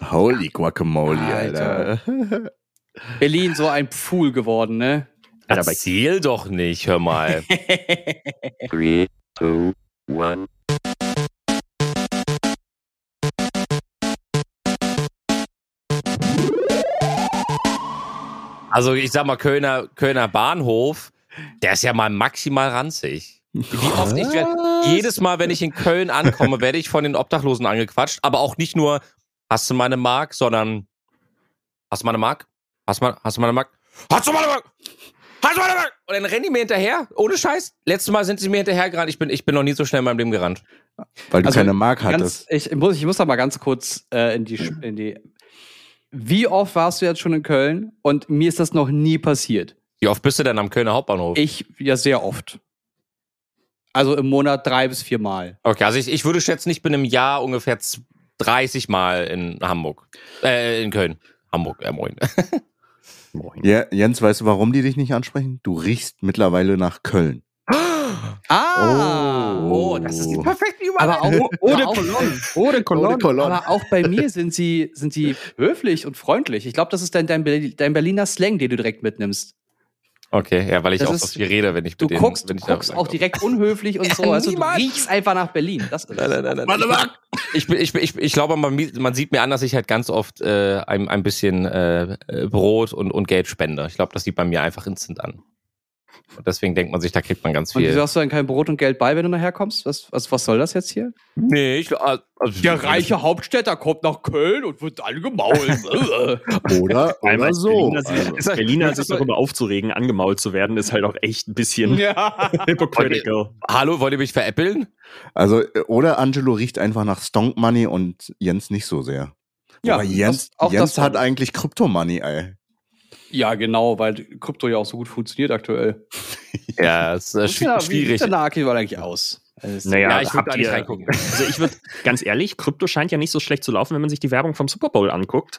Holy Guacamole, Alter. Alter. Berlin so ein Pfuhl geworden, ne? Alter, Erzähl doch nicht, hör mal. Three, two, one. Also ich sag mal, Kölner, Kölner Bahnhof, der ist ja mal maximal ranzig. Wie oft ich werd, jedes Mal, wenn ich in Köln ankomme, werde ich von den Obdachlosen angequatscht, aber auch nicht nur, hast du meine Mark, sondern hast du meine Mark? Hast du meine, hast du meine Mark? Hast du meine Mark? Hast du meine Mark? Und dann rennen die mir hinterher, ohne Scheiß. Letztes Mal sind sie mir hinterher gerannt. Ich bin, ich bin noch nie so schnell in meinem Leben gerannt. Weil du Also, keine Mark Ganz, hattest. ich, muss, ich muss da mal ganz kurz äh, in, die, in die. Wie oft warst du jetzt schon in Köln? Und mir ist das noch nie passiert. Wie oft bist du denn am Kölner Hauptbahnhof? Ich ja sehr oft. Also im Monat drei bis vier Mal. Okay, also ich, ich würde schätzen, ich bin im Jahr ungefähr 30 Mal in Hamburg. Äh, in Köln. Hamburg, äh, moin. Moin. Ja, Jens, weißt du, warum die dich nicht ansprechen? Du riechst mittlerweile nach Köln. Ah! Oh, das ist die perfekte Aber auch Ohne Cologne. Ohne Cologne. Ohne Cologne. Aber auch bei mir sind sie, sind sie höflich und freundlich. Ich glaube, das ist dein, dein, dein Berliner Slang, den du direkt mitnimmst. Okay, ja, weil ich Das auch ist- so viel rede, wenn ich Du mit denen, guckst, du wenn ich guckst auch direkt unhöflich und so. Ja, Also du riechst einfach nach Berlin. Das ist Nein, nein, nein, nein. Ich, ich, bin- ich, bin- ich, ich glaube, man, man sieht mir an, dass ich halt ganz oft äh, ein, ein bisschen äh, äh, Brot und, und Geld spende. Ich glaube, das sieht bei mir einfach instant an. Und deswegen denkt man sich, da kriegt man ganz Und viel. wieso hast du dann kein Brot und Geld bei, wenn du nachher kommst? Was, was, was soll das jetzt hier? nee, ich, also, Hauptstädter kommt nach Köln und wird angemault. Oder, Einmal oder so. Berliner, Also, sich, Berliner sich darüber aufzuregen, angemault zu werden, ist halt auch echt ein bisschen ja. hypocritical. Hallo, wollt ihr mich veräppeln? also, äh, oder Angelo riecht einfach nach Stonk Money und Jens nicht so sehr. Ja, Aber Jens, das- auch Jens das- hat eigentlich Krypto Money, ey. Ja, genau, weil Krypto ja auch so gut funktioniert aktuell. Ja, es ist äh, schwi- Ja, Wie schwierig. sieht der Naki eigentlich aus? Also, Naja, Ja, ich würd habt da nicht reingucken. Also ich würde, ganz ehrlich, Krypto scheint ja nicht so schlecht zu laufen, wenn man sich die Werbung vom Super Bowl anguckt.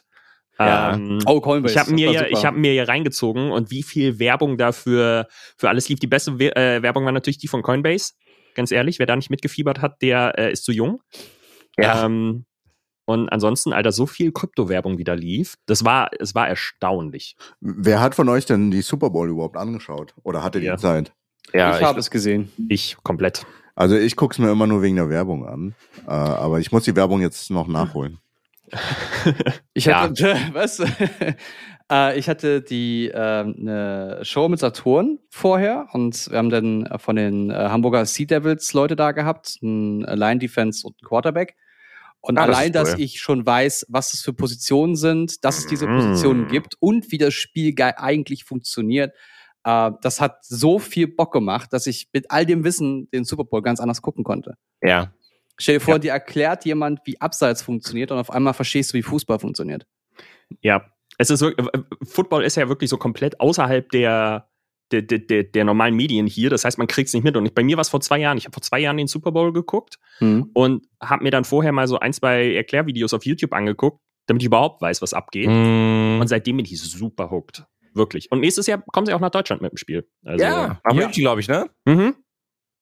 Ja. Ähm, Oh, Coinbase. ich habe mir, ja, ich hab mir ja reingezogen und wie viel Werbung dafür für alles lief. Die beste We äh, Werbung war natürlich die von Coinbase. Ganz ehrlich, wer da nicht mitgefiebert hat, der äh, ist zu jung. Ja. Ähm, und ansonsten, Alter, so viel Kryptowerbung wieder lief, das war, es war erstaunlich. Wer hat von euch denn die Super Bowl überhaupt angeschaut? Oder hatte die Ja. Zeit? ja, ich habe es gesehen. Ich komplett. Also ich guck's mir immer nur wegen der Werbung an. Äh, aber ich muss die Werbung jetzt noch nachholen. Ich Ja. hatte, was? äh, ich hatte die ähm, eine Show mit Saturn vorher und wir haben dann äh, von den äh, Hamburger Sea Devils Leute da gehabt, ein Line Defense und ein Quarterback. Und Ah, das allein, dass cool. ich schon weiß, was das für Positionen sind, dass es diese Positionen Mm. gibt und wie das Spiel ge- eigentlich funktioniert, äh, das hat so viel Bock gemacht, dass ich mit all dem Wissen den Super Bowl ganz anders gucken konnte. ja. Stell dir vor, dir erklärt jemand, wie Abseits funktioniert und auf einmal verstehst du, wie Fußball funktioniert. Ja, es ist wirklich, äh, Football ist ja wirklich so komplett außerhalb der, der, der, der, der normalen Medien hier. Das heißt, man kriegt es nicht mit. Und ich, bei mir war es vor zwei Jahren. Ich habe vor zwei Jahren den Super Bowl geguckt und habe mir dann vorher mal so ein, zwei Erklärvideos auf YouTube angeguckt, damit ich überhaupt weiß, was abgeht. Mm, Und seitdem bin ich super hooked. Wirklich. Und nächstes Jahr kommen sie auch nach Deutschland mit dem Spiel. Also, ja, nach München, glaube ich, ne? Mhm.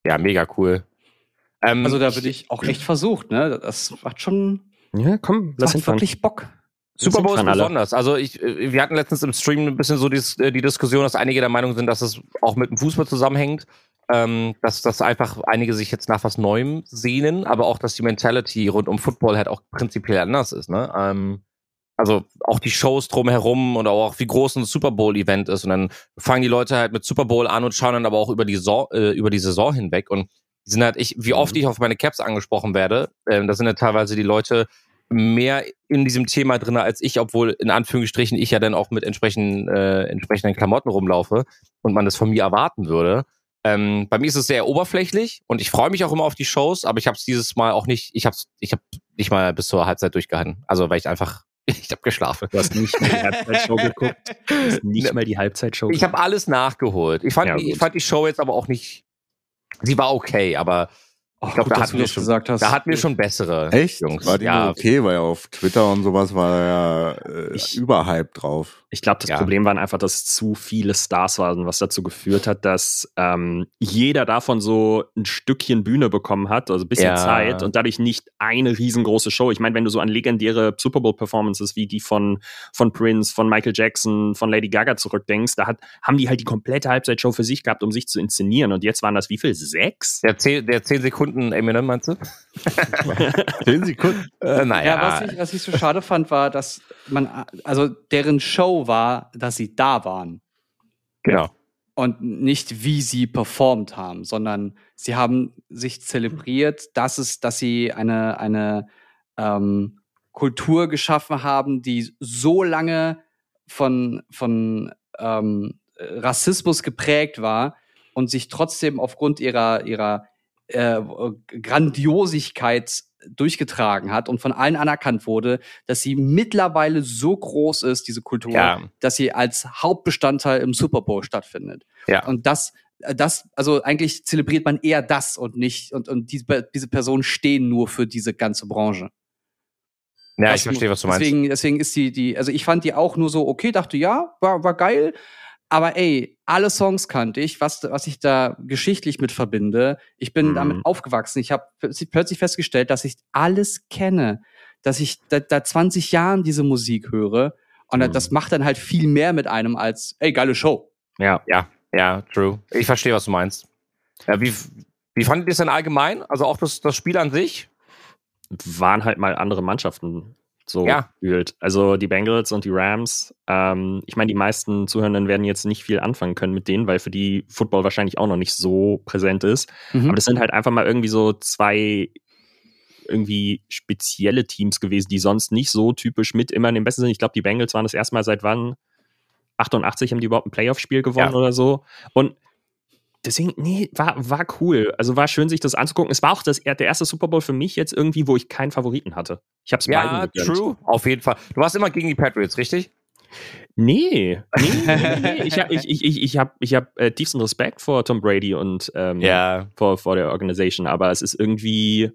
Ja, mega cool. Ähm, Also da bin ich auch echt versucht, ne? Das macht schon Ja, komm, das lass macht hinfahren. wirklich Bock. Super Bowl ist besonders. Also ich, äh, wir hatten letztens im Stream ein bisschen so die, die Diskussion, dass einige der Meinung sind, dass es auch mit dem Fußball zusammenhängt. Ähm, dass, dass einfach einige sich jetzt nach was Neuem sehnen, aber auch, dass die Mentality rund um Football halt auch prinzipiell anders ist. Ne? Ähm, also auch die Shows drumherum und auch wie groß ein Super Bowl-Event ist. Und dann fangen die Leute halt mit Super Bowl an und schauen dann aber auch über die, Saison, äh, über die Saison hinweg. Und sind halt, ich, wie oft ich auf meine Caps angesprochen werde, ähm, da sind ja teilweise die Leute mehr in diesem Thema drin als ich, obwohl in Anführungsstrichen ich ja dann auch mit entsprechenden, äh, entsprechenden Klamotten rumlaufe und man das von mir erwarten würde. Ähm, bei mir ist es sehr oberflächlich und ich freue mich auch immer auf die Shows, aber ich habe es dieses Mal auch nicht, ich habe ich hab nicht mal bis zur Halbzeit durchgehalten. Also weil ich einfach, ich habe geschlafen. Du hast nicht mal die Halbzeitshow geguckt. Du hast nicht mal die Halbzeitshow Ich habe alles nachgeholt. Ich fand, Ja, die, ich fand die Show jetzt aber auch nicht, sie war okay, aber Ich glaube, da hatten wir schon, gesagt hast. da hatten wir schon bessere Echt? Jungs. War die ja, okay, weil auf Twitter und sowas war ja äh, Ich- überhype drauf. Ich glaube, das Ja. Problem waren einfach, dass es zu viele Stars waren, was dazu geführt hat, dass ähm, jeder davon so ein Stückchen Bühne bekommen hat, also ein bisschen Ja. Zeit und dadurch nicht eine riesengroße Show. Ich meine, wenn du so an legendäre Super Bowl-Performances wie die von, von Prince, von Michael Jackson, von Lady Gaga zurückdenkst, da hat, haben die halt die komplette Halbzeitshow für sich gehabt, um sich zu inszenieren. Und jetzt waren das wie viel? Sechs? Der 10, der 10 Sekunden Eminem, meinst du? Zehn Sekunden. Äh, naja. Ja, was ich, was ich so schade fand, war, dass man, also deren Show war, dass sie da waren genau. und nicht wie sie performt haben, sondern sie haben sich zelebriert, dass es, dass sie eine, eine ähm, Kultur geschaffen haben, die so lange von, von ähm, Rassismus geprägt war und sich trotzdem aufgrund ihrer, ihrer äh, Grandiosigkeit durchgetragen hat und von allen anerkannt wurde, dass sie mittlerweile so groß ist, diese Kultur, Ja. dass sie als Hauptbestandteil im Super Bowl stattfindet. Ja. Und das, äh, das, also eigentlich zelebriert man eher das und nicht, und, und diese, diese Personen stehen nur für diese ganze Branche. Ja, Das ich verstehe, was du meinst. Deswegen, deswegen ist die, die, also ich fand die auch nur so, okay, dachte, ja, war, war geil. Aber ey, alle Songs kannte ich, was, was ich da geschichtlich mit verbinde. Ich bin Mhm. damit aufgewachsen. Ich habe plötzlich festgestellt, dass ich alles kenne, dass ich da, da 20 Jahren diese Musik höre. Und Mhm. das macht dann halt viel mehr mit einem als, ey, geile Show. Ja. Ja, ja, true. Ich verstehe, was du meinst. Ja, wie, wie fandet ihr es denn allgemein? Also auch das, das Spiel an sich? waren halt mal andere Mannschaften so Ja. gefühlt. Also die Bengals und die Rams. Ähm, ich meine, die meisten Zuhörenden werden jetzt nicht viel anfangen können mit denen, weil für die Football wahrscheinlich auch noch nicht so präsent ist. Mhm. Aber das sind halt einfach mal irgendwie so zwei irgendwie spezielle Teams gewesen, die sonst nicht so typisch mit immer in dem besten Sinn. Ich glaube, die Bengals waren das erste Mal seit wann? 88 haben die überhaupt ein Playoff-Spiel gewonnen Ja. oder so. Und deswegen, nee, war, war cool. Also war schön, sich das anzugucken. Es war auch das, der erste Super Bowl für mich jetzt irgendwie, wo ich keinen Favoriten hatte. Ich habe es Ja, beiden gegönnt. true. Auf jeden Fall. Du warst immer gegen die Patriots, richtig? Nee, nee, nee, nee. Ich habe ich, ich, ich, ich hab, ich hab, äh, tiefsten Respekt vor Tom Brady und ähm, Ja. vor, vor der Organisation, aber es ist irgendwie,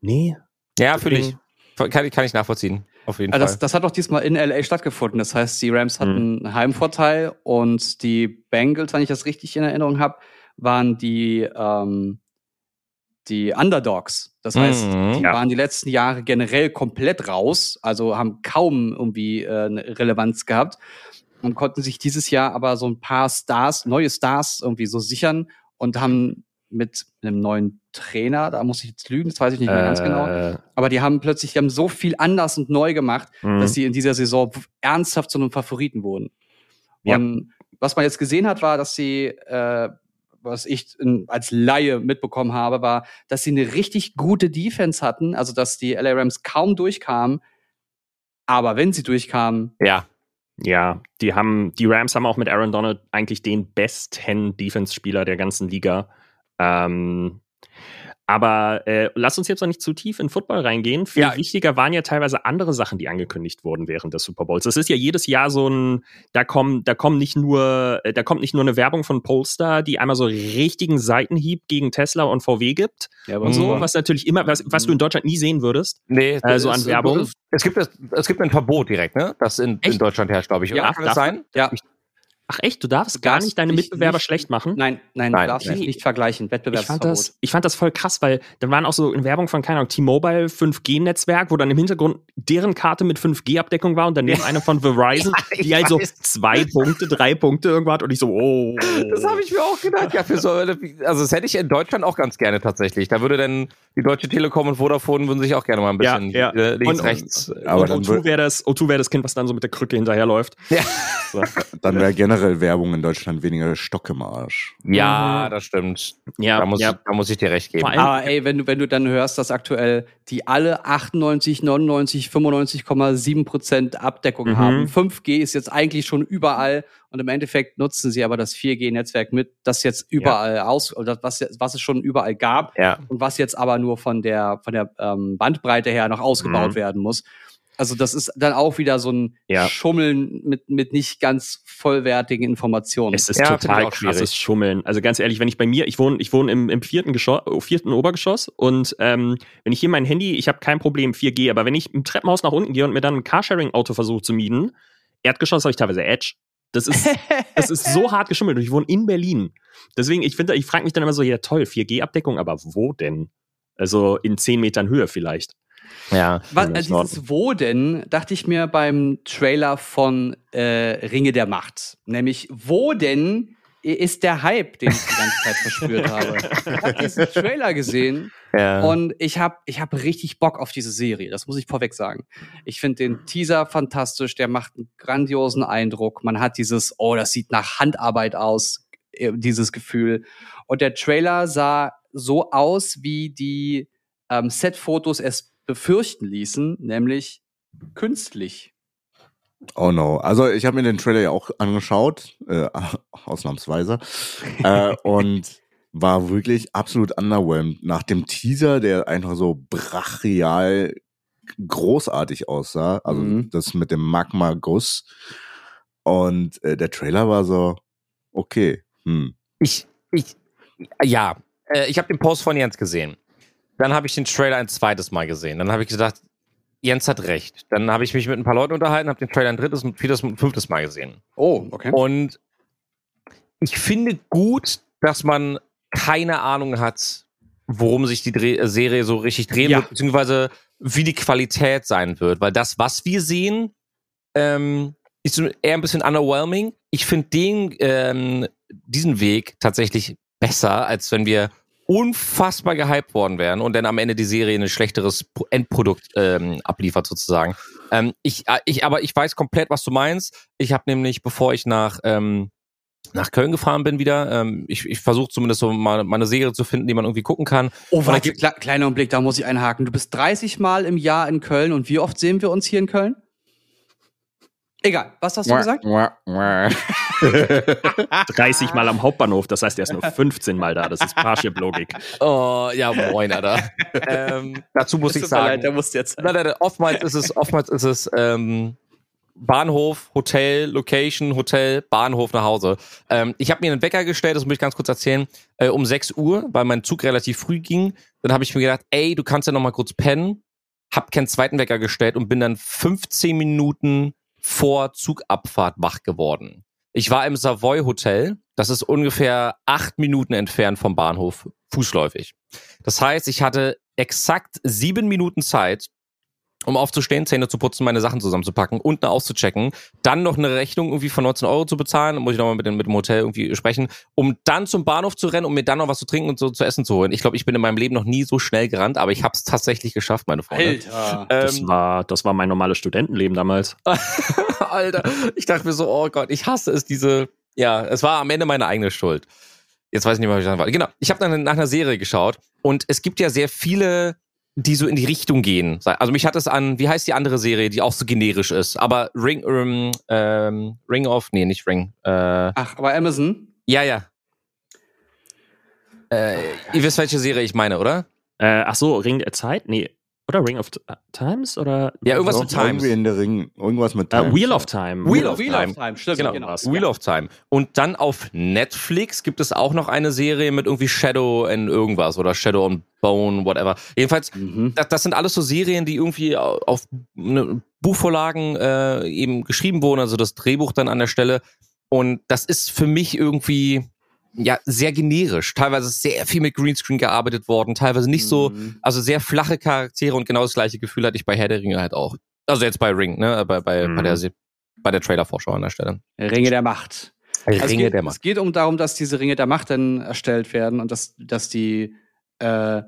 nee. Ja, fühle ich. Deswegen- Kann, ich- kann ich nachvollziehen. Auf jeden Also das, Fall. das hat doch diesmal in LA stattgefunden. Das heißt, die Rams hatten einen Heimvorteil und die Bengals, wenn ich das richtig in Erinnerung habe, waren die, ähm, die Underdogs. Das heißt, Mhm. die Ja. waren die letzten Jahre generell komplett raus, also haben kaum irgendwie äh, eine Relevanz gehabt und konnten sich dieses Jahr aber so ein paar Stars, neue Stars irgendwie so sichern und haben mit einem neuen Trainer, da muss ich jetzt lügen, das weiß ich nicht mehr ganz genau, Äh, aber die haben plötzlich, die haben so viel anders und neu gemacht, mh. dass sie in dieser Saison ernsthaft zu einem Favoriten wurden. Ja. Und was man jetzt gesehen hat, war, dass sie, äh, was ich in, als Laie mitbekommen habe, war, dass sie eine richtig gute Defense hatten, also dass die LA Rams kaum durchkamen, aber wenn sie durchkamen, ja. Ja, die haben, die Rams haben auch mit Aaron Donald eigentlich den besten Defense-Spieler der ganzen Liga. Ähm, aber äh, lass uns jetzt noch nicht zu tief in Football reingehen. Viel Ja. wichtiger waren ja teilweise andere Sachen, die angekündigt wurden während des Super Bowls. Das ist ja jedes Jahr so ein, da kommen, da kommen nicht nur, äh, da kommt nicht nur eine Werbung von Polestar, die einmal so richtigen Seitenhieb gegen Tesla und VW gibt ja, und so, was natürlich immer, was, was du in Deutschland nie sehen würdest. Nee, Äh, so an Werbung? Es, gibt, es, es gibt ein Verbot direkt, ne? Das in, in? Deutschland herrscht, glaube ich. Ja, oder? Kann das sein? ja, Ach echt, du darfst Du gar darfst nicht deine Mitbewerber nicht- schlecht machen? nein, nein, Nein, du darfst dich nicht vergleichen, Ich Wettbewerbsverbot. fand, das, ich fand das voll krass, weil dann waren auch so in Werbung von, keine Ahnung, T-Mobile 5G-Netzwerk, wo dann im Hintergrund deren Karte mit 5G-Abdeckung war und daneben eine von Verizon, Ja, ich die halt so zwei Punkte, drei Punkte irgendwo hat und ich so, oh. Das habe ich mir auch gedacht. Ja, für so, also das hätte ich in Deutschland auch ganz gerne tatsächlich. Da würde dann die Deutsche Telekom und Vodafone würden sich auch gerne mal ein bisschen Ja, ja. äh, links, Und- rechts. Aber und dann O2 wird- wäre das, O2 wäre das Kind, was dann so mit der Krücke hinterherläuft. Ja. So. Dann wäre generell Werbung in Deutschland weniger Stock im Arsch. ja, das stimmt. Ja, Da muss, ja. da muss ich dir recht geben. Allem- Aber ey, wenn du, wenn du dann hörst, dass aktuell die alle 98, 99, 95,7 Prozent Abdeckung Mhm. haben. 5G ist jetzt eigentlich schon überall und im Endeffekt nutzen sie aber das 4G-Netzwerk mit, das jetzt überall aus, oder was, jetzt- was es schon überall gab Ja. und was jetzt aber nur von der, von der ähm, Bandbreite her noch ausgebaut Mhm. werden muss. Also das ist dann auch wieder so ein Ja. Schummeln mit, mit nicht ganz vollwertigen Informationen. Es ist Ja, total krasses Schummeln. Also ganz ehrlich, wenn ich bei mir, ich wohne, ich wohne im, im vierten, Geschoss, vierten Obergeschoss und ähm, wenn ich hier mein Handy, ich habe kein Problem 4G, aber wenn ich im Treppenhaus nach unten gehe und mir dann ein Carsharing-Auto versuche zu mieten, Erdgeschoss habe ich teilweise Edge. Das ist, das ist so hart geschummelt und ich wohne in Berlin. Deswegen, ich finde, ich frage mich dann immer so, ja toll, 4G-Abdeckung, aber wo denn? Also in 10 Metern Höhe vielleicht. Ja. Was, in dieses Wo denn, dachte ich mir beim Trailer von äh, Ringe der Macht. Nämlich, wo denn ist der Hype, den ich die ganze Zeit verspürt habe? Ich habe diesen Trailer gesehen ja. und ich habe ich hab richtig Bock auf diese Serie. Das muss ich vorweg sagen. Ich finde den Teaser fantastisch, der macht einen grandiosen Eindruck. Man hat dieses, oh, das sieht nach Handarbeit aus, äh, dieses Gefühl. Und der Trailer sah so aus, wie die ähm, Set-Fotos es befürchten ließen, nämlich künstlich. Oh no. Also ich habe mir den Trailer ja auch angeschaut, äh, ausnahmsweise, äh, und war wirklich absolut underwhelmed. Nach dem Teaser, der einfach so brachial großartig aussah, also Mhm. das mit dem Magma-Guss. Und äh, der Trailer war so, okay, hm. Ich, ich, ja, äh, ich habe den Post von Jens gesehen. Dann habe ich den Trailer ein zweites Mal gesehen. Dann habe ich gedacht, Jens hat recht. Dann habe ich mich mit ein paar Leuten unterhalten, habe den Trailer ein drittes, und viertes und fünftes Mal gesehen. Oh, okay. Und ich finde gut, dass man keine Ahnung hat, worum sich die Dreh Serie so richtig drehen Ja. wird, beziehungsweise wie die Qualität sein wird. Weil das, was wir sehen, ähm, ist eher ein bisschen underwhelming. Ich finde den, ähm, diesen Weg tatsächlich besser, als wenn wir unfassbar gehypt worden wären und dann am Ende die Serie ein schlechteres Pro- Endprodukt ähm, abliefert sozusagen. Ähm, ich, äh, ich, aber ich weiß komplett, was du meinst. Ich habe nämlich, bevor ich nach ähm, nach Köln gefahren bin wieder, ähm, ich, ich versuche zumindest so mal, mal eine Serie zu finden, die man irgendwie gucken kann. Oh, warte, kle kleiner Blick, da muss ich einhaken. Du bist 30 Mal im Jahr in Köln und wie oft sehen wir uns hier in Köln? Egal, was hast du gesagt? 30 Mal am Hauptbahnhof, das heißt, er ist nur 15 Mal da. Das ist Parship-Logik. Oh, ja, moin, Alter. ähm, dazu muss ich sagen, leid, der muss jetzt. Nein, nein, nein, oftmals ist es, oftmals ist es ähm, Bahnhof, Hotel, Location, Hotel, Bahnhof nach Hause. Ähm, ich habe mir einen Wecker gestellt, das muss ich ganz kurz erzählen, äh, um 6 Uhr, weil mein Zug relativ früh ging. Dann habe ich mir gedacht, ey, du kannst ja noch mal kurz pennen. Hab keinen zweiten Wecker gestellt und bin dann 15 Minuten vor Zugabfahrt wach geworden. Ich war im Savoy Hotel. Das ist ungefähr acht Minuten entfernt vom Bahnhof, fußläufig. Das heißt, ich hatte exakt sieben Minuten Zeit, um aufzustehen, Zähne zu putzen, meine Sachen zusammenzupacken, unten auszuchecken, dann noch eine Rechnung irgendwie von 19 Euro zu bezahlen, muss ich nochmal mit dem, mit dem Hotel irgendwie sprechen, um dann zum Bahnhof zu rennen, um mir dann noch was zu trinken und so zu essen zu holen. Ich glaube, ich bin in meinem Leben noch nie so schnell gerannt, aber ich habe es tatsächlich geschafft, meine Freunde. Alter. Das, Ähm, war, das war mein normales Studentenleben damals. Alter, ich dachte mir so, oh Gott, ich hasse es, diese, ja, es war am Ende meine eigene Schuld. Jetzt weiß ich nicht mehr, was ich sagen wollte. Genau, ich habe dann nach einer Serie geschaut und es gibt ja sehr viele, die so in die Richtung gehen. Also mich hat es an, wie heißt die andere Serie, die auch so generisch ist, aber Ring, ähm, ähm, Ring of, nee, nicht Ring, äh, Ach, aber Amazon? ja, ja. Äh, ihr wisst, welche Serie ich meine, oder? Äh, ach so, Ring der Zeit? Nee. Oder Ring of T- Times? Oder? Ja, irgendwas mit Times. Irgendwie in der Ring, irgendwas mit Äh, Times. Wheel of Time. Wheel of Wheel Time. of Time, stimmt, Genau, genau. Wheel of Time. Und dann auf Netflix gibt es auch noch eine Serie mit irgendwie Shadow and irgendwas oder Shadow and Bone, whatever. Jedenfalls, Mhm. das, das sind alles so Serien, die irgendwie auf ne, Buchvorlagen äh, eben geschrieben wurden, also das Drehbuch dann an der Stelle. Und das ist für mich irgendwie ja sehr generisch. Teilweise ist sehr viel mit Greenscreen gearbeitet worden, teilweise nicht so. Mhm. Also sehr flache Charaktere und genau das gleiche Gefühl hatte ich bei Herr der Ringe halt auch. Also jetzt bei Ring, ne, bei bei, Mhm. bei der Se- bei der Trailer-Vorschau an der Stelle. Ringe der Macht. Ringe es geht, der Macht. Es geht um darum, dass diese Ringe der Macht dann erstellt werden und dass, dass die äh,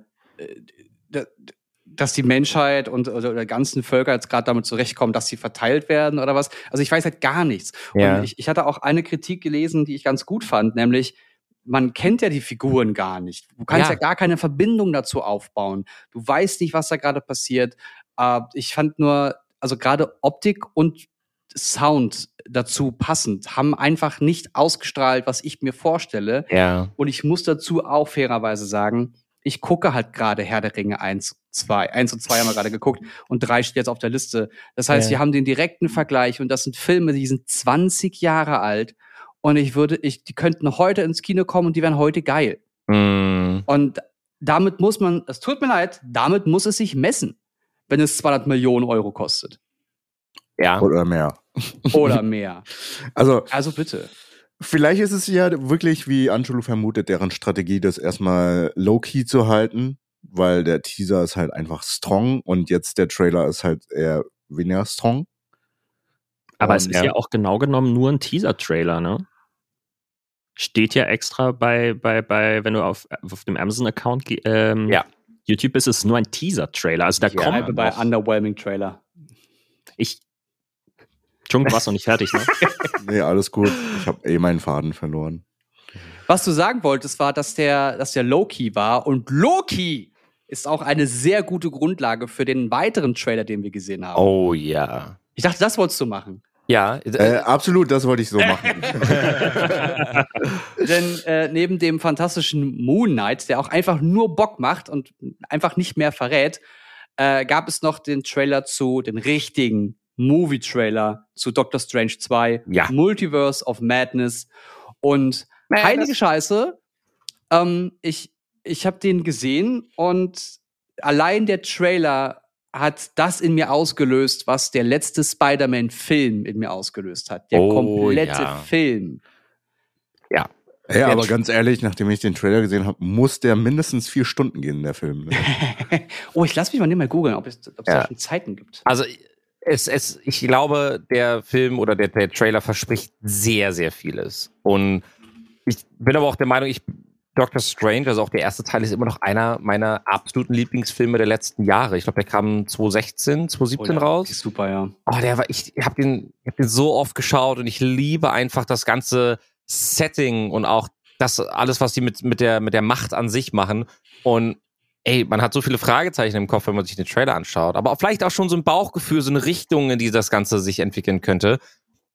dass die Menschheit und oder, oder ganzen Völker jetzt gerade damit zurechtkommen, dass sie verteilt werden oder was. Also ich weiß halt gar nichts. Ja. Und ich, ich hatte auch eine Kritik gelesen, die ich ganz gut fand, nämlich man kennt ja die Figuren gar nicht. Du kannst Ja. ja, gar keine Verbindung dazu aufbauen. Du weißt nicht, was da gerade passiert. Äh, ich fand nur, also gerade Optik und Sound dazu passend, haben einfach nicht ausgestrahlt, was ich mir vorstelle. Ja. Und ich muss dazu auch fairerweise sagen, ich gucke halt gerade Herr der Ringe 1, 2. 1 und 2 haben wir gerade geguckt und 3 steht jetzt auf der Liste. Das heißt, Ja. wir haben den direkten Vergleich und das sind Filme, die sind 20 Jahre alt und ich würde, ich, die könnten heute ins Kino kommen und die wären heute geil. Mm, Und damit muss man, es tut mir leid, damit muss es sich messen, wenn es 200 Millionen Euro kostet. ja. Oder mehr. Oder mehr. Also, Also bitte. vielleicht ist es ja wirklich, wie Angelo vermutet, deren Strategie, das erstmal low-key zu halten, weil der Teaser ist halt einfach strong und jetzt der Trailer ist halt eher weniger strong. Aber Und- es ist ja. ja. auch genau genommen nur ein Teaser-Trailer, ne? Steht ja extra bei, bei, bei wenn du auf, auf dem Amazon-Account ähm, Ja. YouTube bist, ist es nur ein Teaser-Trailer. Also da Ja, kommt Bleibe bei. Underwhelming Trailer. Ich. Entschuldigung, du warst noch nicht fertig, ne? Nee, alles gut. Ich habe eh meinen Faden verloren. Was du sagen wolltest, war, dass der, dass der Loki war. Und Loki ist auch eine sehr gute Grundlage für den weiteren Trailer, den wir gesehen haben. Oh ja. Ich dachte, das wolltest du machen. Ja. Äh, absolut, das wollte ich so machen. Denn äh, neben dem fantastischen Moon Knight, der auch einfach nur Bock macht und einfach nicht mehr verrät, äh, gab es noch den Trailer zu, den richtigen Movie-Trailer zu Doctor Strange 2, Ja. Multiverse of Madness. Und Madness. heilige Scheiße, ähm, ich, ich habe den gesehen und allein der Trailer hat das in mir ausgelöst, was der letzte Spider-Man-Film in mir ausgelöst hat. Der Oh, komplette ja. Film. Ey, aber Jetzt- ganz ehrlich, nachdem ich den Trailer gesehen habe, muss der mindestens vier Stunden gehen, der Film. Ne? oh, ich lass mich mal nicht mal googeln, ob es, ob es Ja. da schon Zeiten gibt. Also es, es, ich glaube, der Film oder der, der Trailer verspricht sehr, sehr vieles. Und ich bin aber auch der Meinung, ich Doctor Strange, also auch der erste Teil, ist immer noch einer meiner absoluten Lieblingsfilme der letzten Jahre. Ich glaube, der kam 2016, 2017 Oh ja, raus. Super, ja. Oh, der war, ich, ich habe den, ich hab den so oft geschaut und ich liebe einfach das ganze Setting und auch das alles, was die mit, mit, der, mit der Macht an sich machen. Und ey, man hat so viele Fragezeichen im Kopf, wenn man sich den Trailer anschaut. Aber vielleicht auch schon so ein Bauchgefühl, so eine Richtung, in die das Ganze sich entwickeln könnte.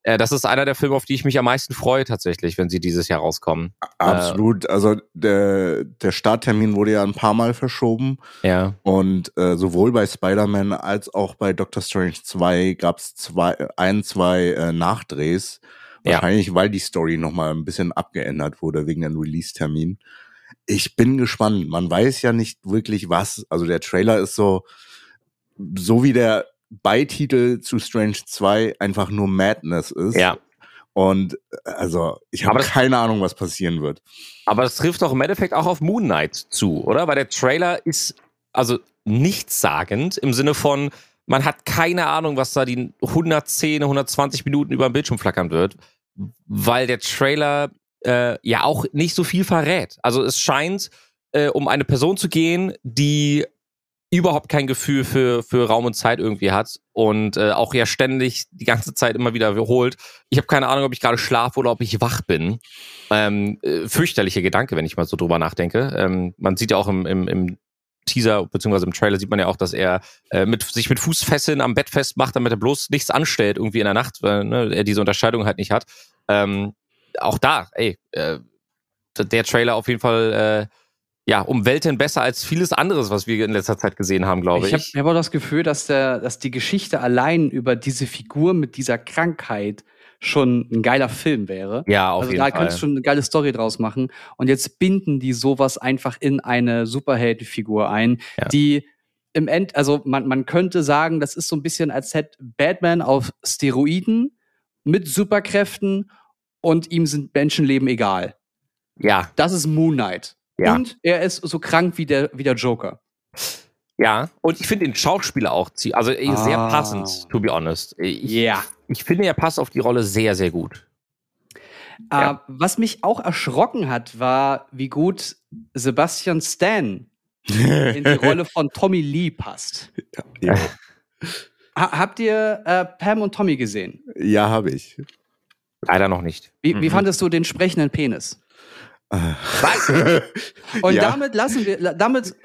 Äh, das ist einer der Filme, auf die ich mich am meisten freue, tatsächlich, wenn sie dieses Jahr rauskommen. Absolut. Also der, der Starttermin wurde ja ein paar Mal verschoben. Ja. Und äh, sowohl bei Spider-Man als auch bei Doctor Strange 2 gab es zwei, ein, zwei äh, Nachdrehs. Ja. Wahrscheinlich, weil die Story nochmal ein bisschen abgeändert wurde wegen dem Release-Termin. Ich bin gespannt. Man weiß ja nicht wirklich was. Also der Trailer ist so, so wie der Beititel zu Strange 2 einfach nur Madness ist. Ja. Und also, ich habe keine Ahnung, was passieren wird. Aber das trifft doch im Endeffekt auch auf Moon Knight zu, oder? Weil der Trailer ist also nichtssagend im Sinne von, man hat keine Ahnung, was da die 110, 120 Minuten über dem Bildschirm flackern wird, weil der Trailer äh, ja auch nicht so viel verrät. Also es scheint äh, um eine Person zu gehen, die überhaupt kein Gefühl für, für Raum und Zeit irgendwie hat und äh, auch ja ständig die ganze Zeit immer wieder wiederholt. Ich habe keine Ahnung, ob ich gerade schlafe oder ob ich wach bin. Ähm, äh, fürchterlicher Gedanke, wenn ich mal so drüber nachdenke. Ähm, man sieht ja auch im, im, im Teaser beziehungsweise im Trailer sieht man ja auch, dass er äh, mit, sich mit Fußfesseln am Bett festmacht, damit er bloß nichts anstellt irgendwie in der Nacht, weil ne, er diese Unterscheidung halt nicht hat. Ähm, auch da, ey, äh, der Trailer auf jeden Fall äh, ja um Welten besser als vieles anderes, was wir in letzter Zeit gesehen haben, glaube ich. Ich habe hab auch das Gefühl, dass, der, dass die Geschichte allein über diese Figur mit dieser Krankheit schon ein geiler Film wäre. ja, auf also jeden da Fall. könntest du schon eine geile Story draus machen. Und jetzt binden die sowas einfach in eine Superheldenfigur ein, Ja. die im End, also man, man könnte sagen, das ist so ein bisschen, als hätte Batman auf Steroiden mit Superkräften und ihm sind Menschenleben egal. ja, Das ist Moon Knight. Ja. Und er ist so krank wie der, wie der Joker. ja. Und ich finde den Schauspieler auch, also sehr Ah. passend, to be honest. Ich, Ja. ich finde, er passt auf die Rolle sehr, sehr gut. Ja. Äh, was mich auch erschrocken hat, war, wie gut Sebastian Stan in die Rolle von Tommy Lee passt. ja, Ha habt ihr äh, Pam und Tommy gesehen? ja habe ich. Leider noch nicht. Wie, wie Mhm. fandest du den sprechenden Penis? Was? Und Ja. damit lassen wir, damit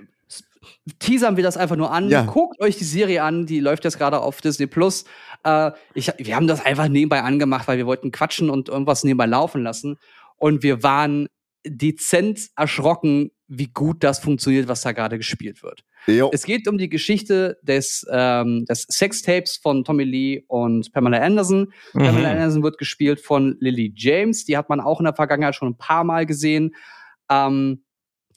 teasern wir das einfach nur an. Ja. Guckt euch die Serie an, die läuft jetzt gerade auf Disney Plus. Äh, ich, wir haben das einfach nebenbei angemacht, weil wir wollten quatschen und irgendwas nebenbei laufen lassen. Und wir waren dezent erschrocken, wie gut das funktioniert, was da gerade gespielt wird. Jo. Es geht um die Geschichte des, ähm, des Sextapes von Tommy Lee und Pamela Anderson. Mhm. Pamela Anderson wird gespielt von Lily James. Die hat man auch in der Vergangenheit schon ein paar Mal gesehen. Ähm,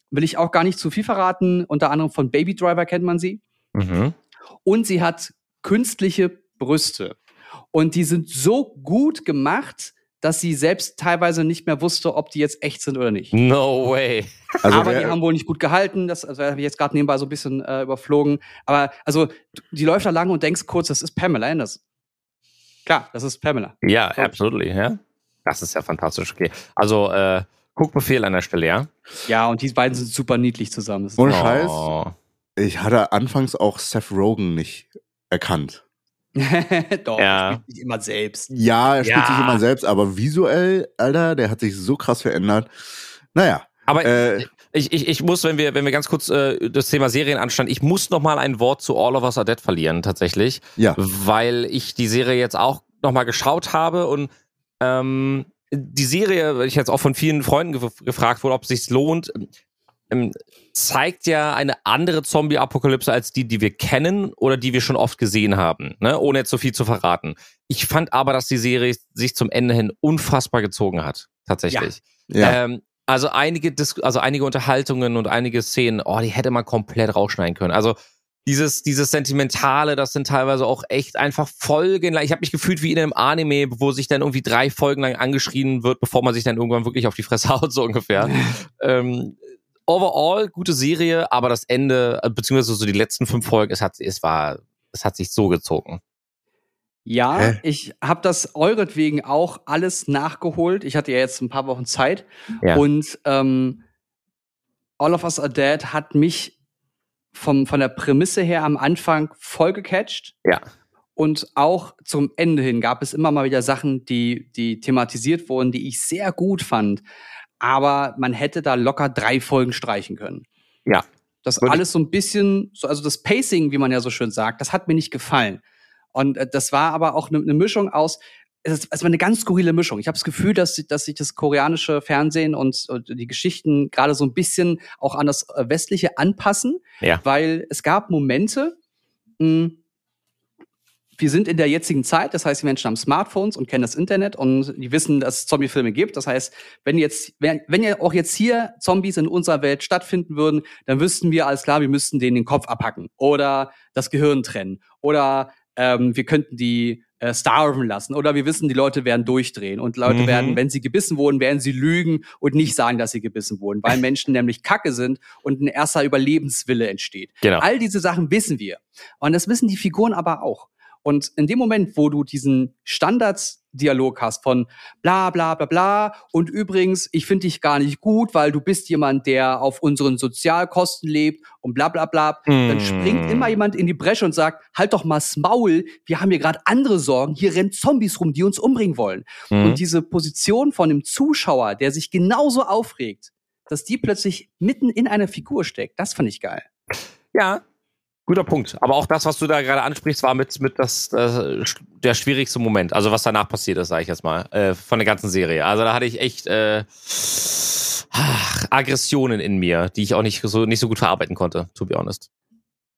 will ich auch gar nicht zu viel verraten. Unter anderem von Baby Driver kennt man sie. Mhm. Und sie hat künstliche Brüste. Und die sind so gut gemacht, dass sie selbst teilweise nicht mehr wusste, ob die jetzt echt sind oder nicht. No way. Also aber die haben wohl nicht gut gehalten. Das also, habe ich jetzt gerade nebenbei so ein bisschen äh, überflogen. Aber also, die läuft da lang und denkst kurz, das ist Pamela Anderson. Klar, das ist Pamela. Ja, Glaub ich. absolutely, ja. Das ist ja fantastisch. Okay. Also, äh, Guckbefehl an der Stelle, ja? Ja, und die beiden sind super niedlich zusammen. Ohne Scheiß, Oh. ich hatte anfangs auch Seth Rogen nicht erkannt. Doch, Ja. das spielt nicht immer selbst. Ja, er spielt Ja. sich immer selbst, aber visuell, Alter, der hat sich so krass verändert. Naja, Aber äh, ich, ich, ich muss, wenn wir, wenn wir ganz kurz äh, das Thema Serien anstand, ich muss noch mal ein Wort zu All of Us Are Dead verlieren, tatsächlich. ja. weil ich die Serie jetzt auch nochmal geschaut habe und ähm, die Serie, weil ich jetzt auch von vielen Freunden gef gefragt wurde, ob es sich lohnt, zeigt ja eine andere Zombie-Apokalypse als die, die wir kennen oder die wir schon oft gesehen haben, ne? ohne jetzt so viel zu verraten. Ich fand aber, dass die Serie sich zum Ende hin unfassbar gezogen hat, tatsächlich. Ja. Ähm, also einige, Dis also einige Unterhaltungen und einige Szenen, oh, die hätte man komplett rausschneiden können. Also dieses, dieses Sentimentale, das sind teilweise auch echt einfach Folgen. Ich habe mich gefühlt wie in einem Anime, wo sich dann irgendwie drei Folgen lang angeschrien wird, bevor man sich dann irgendwann wirklich auf die Fresse haut, so ungefähr. ähm, overall, gute Serie, aber das Ende, äh, beziehungsweise so die letzten fünf Folgen, es hat, es war, es hat sich so gezogen. Ja, Hä? ich habe das euretwegen auch alles nachgeholt. Ich hatte ja jetzt ein paar Wochen Zeit. Ja. Und ähm, All of Us Are Dead hat mich vom, von der Prämisse her am Anfang voll gecatcht. Ja. Und auch zum Ende hin gab es immer mal wieder Sachen, die, die thematisiert wurden, die ich sehr gut fand. Aber man hätte da locker drei Folgen streichen können. Ja. Das Würde alles so ein bisschen, so, also das Pacing, wie man ja so schön sagt, das hat mir nicht gefallen. Und äh, das war aber auch eine ne Mischung aus, es, es war eine ganz skurrile Mischung. Ich habe das Gefühl, dass, dass sich das koreanische Fernsehen und, und die Geschichten gerade so ein bisschen auch an das äh, Westliche anpassen, Ja. weil es gab Momente, mh, wir sind in der jetzigen Zeit, das heißt, die Menschen haben Smartphones und kennen das Internet und die wissen, dass es Zombiefilme gibt. Das heißt, wenn jetzt, wenn, wenn ja auch jetzt hier Zombies in unserer Welt stattfinden würden, dann wüssten wir alles klar, wir müssten denen den Kopf abhacken oder das Gehirn trennen oder ähm, wir könnten die äh, starven lassen oder wir wissen, die Leute werden durchdrehen und Leute Mhm. werden, wenn sie gebissen wurden, werden sie lügen und nicht sagen, dass sie gebissen wurden, weil Menschen nämlich Kacke sind und ein erster Überlebenswille entsteht. Genau. All diese Sachen wissen wir. Und das wissen die Figuren aber auch. Und in dem Moment, wo du diesen Standardsdialog hast von bla bla bla bla und übrigens, ich finde dich gar nicht gut, weil du bist jemand, der auf unseren Sozialkosten lebt und bla bla bla, dann Mm. springt immer jemand in die Bresche und sagt, halt doch mal's Maul, wir haben hier gerade andere Sorgen, hier rennen Zombies rum, die uns umbringen wollen. Mhm. Und diese Position von dem Zuschauer, der sich genauso aufregt, dass die plötzlich mitten in einer Figur steckt, das fand ich geil. Ja, guter Punkt. Aber auch das, was du da gerade ansprichst, war mit, mit das, äh, der schwierigste Moment. Also was danach passiert ist, sage ich jetzt mal, äh, von der ganzen Serie. Also da hatte ich echt äh, ach, Aggressionen in mir, die ich auch nicht so, nicht so gut verarbeiten konnte, to be honest.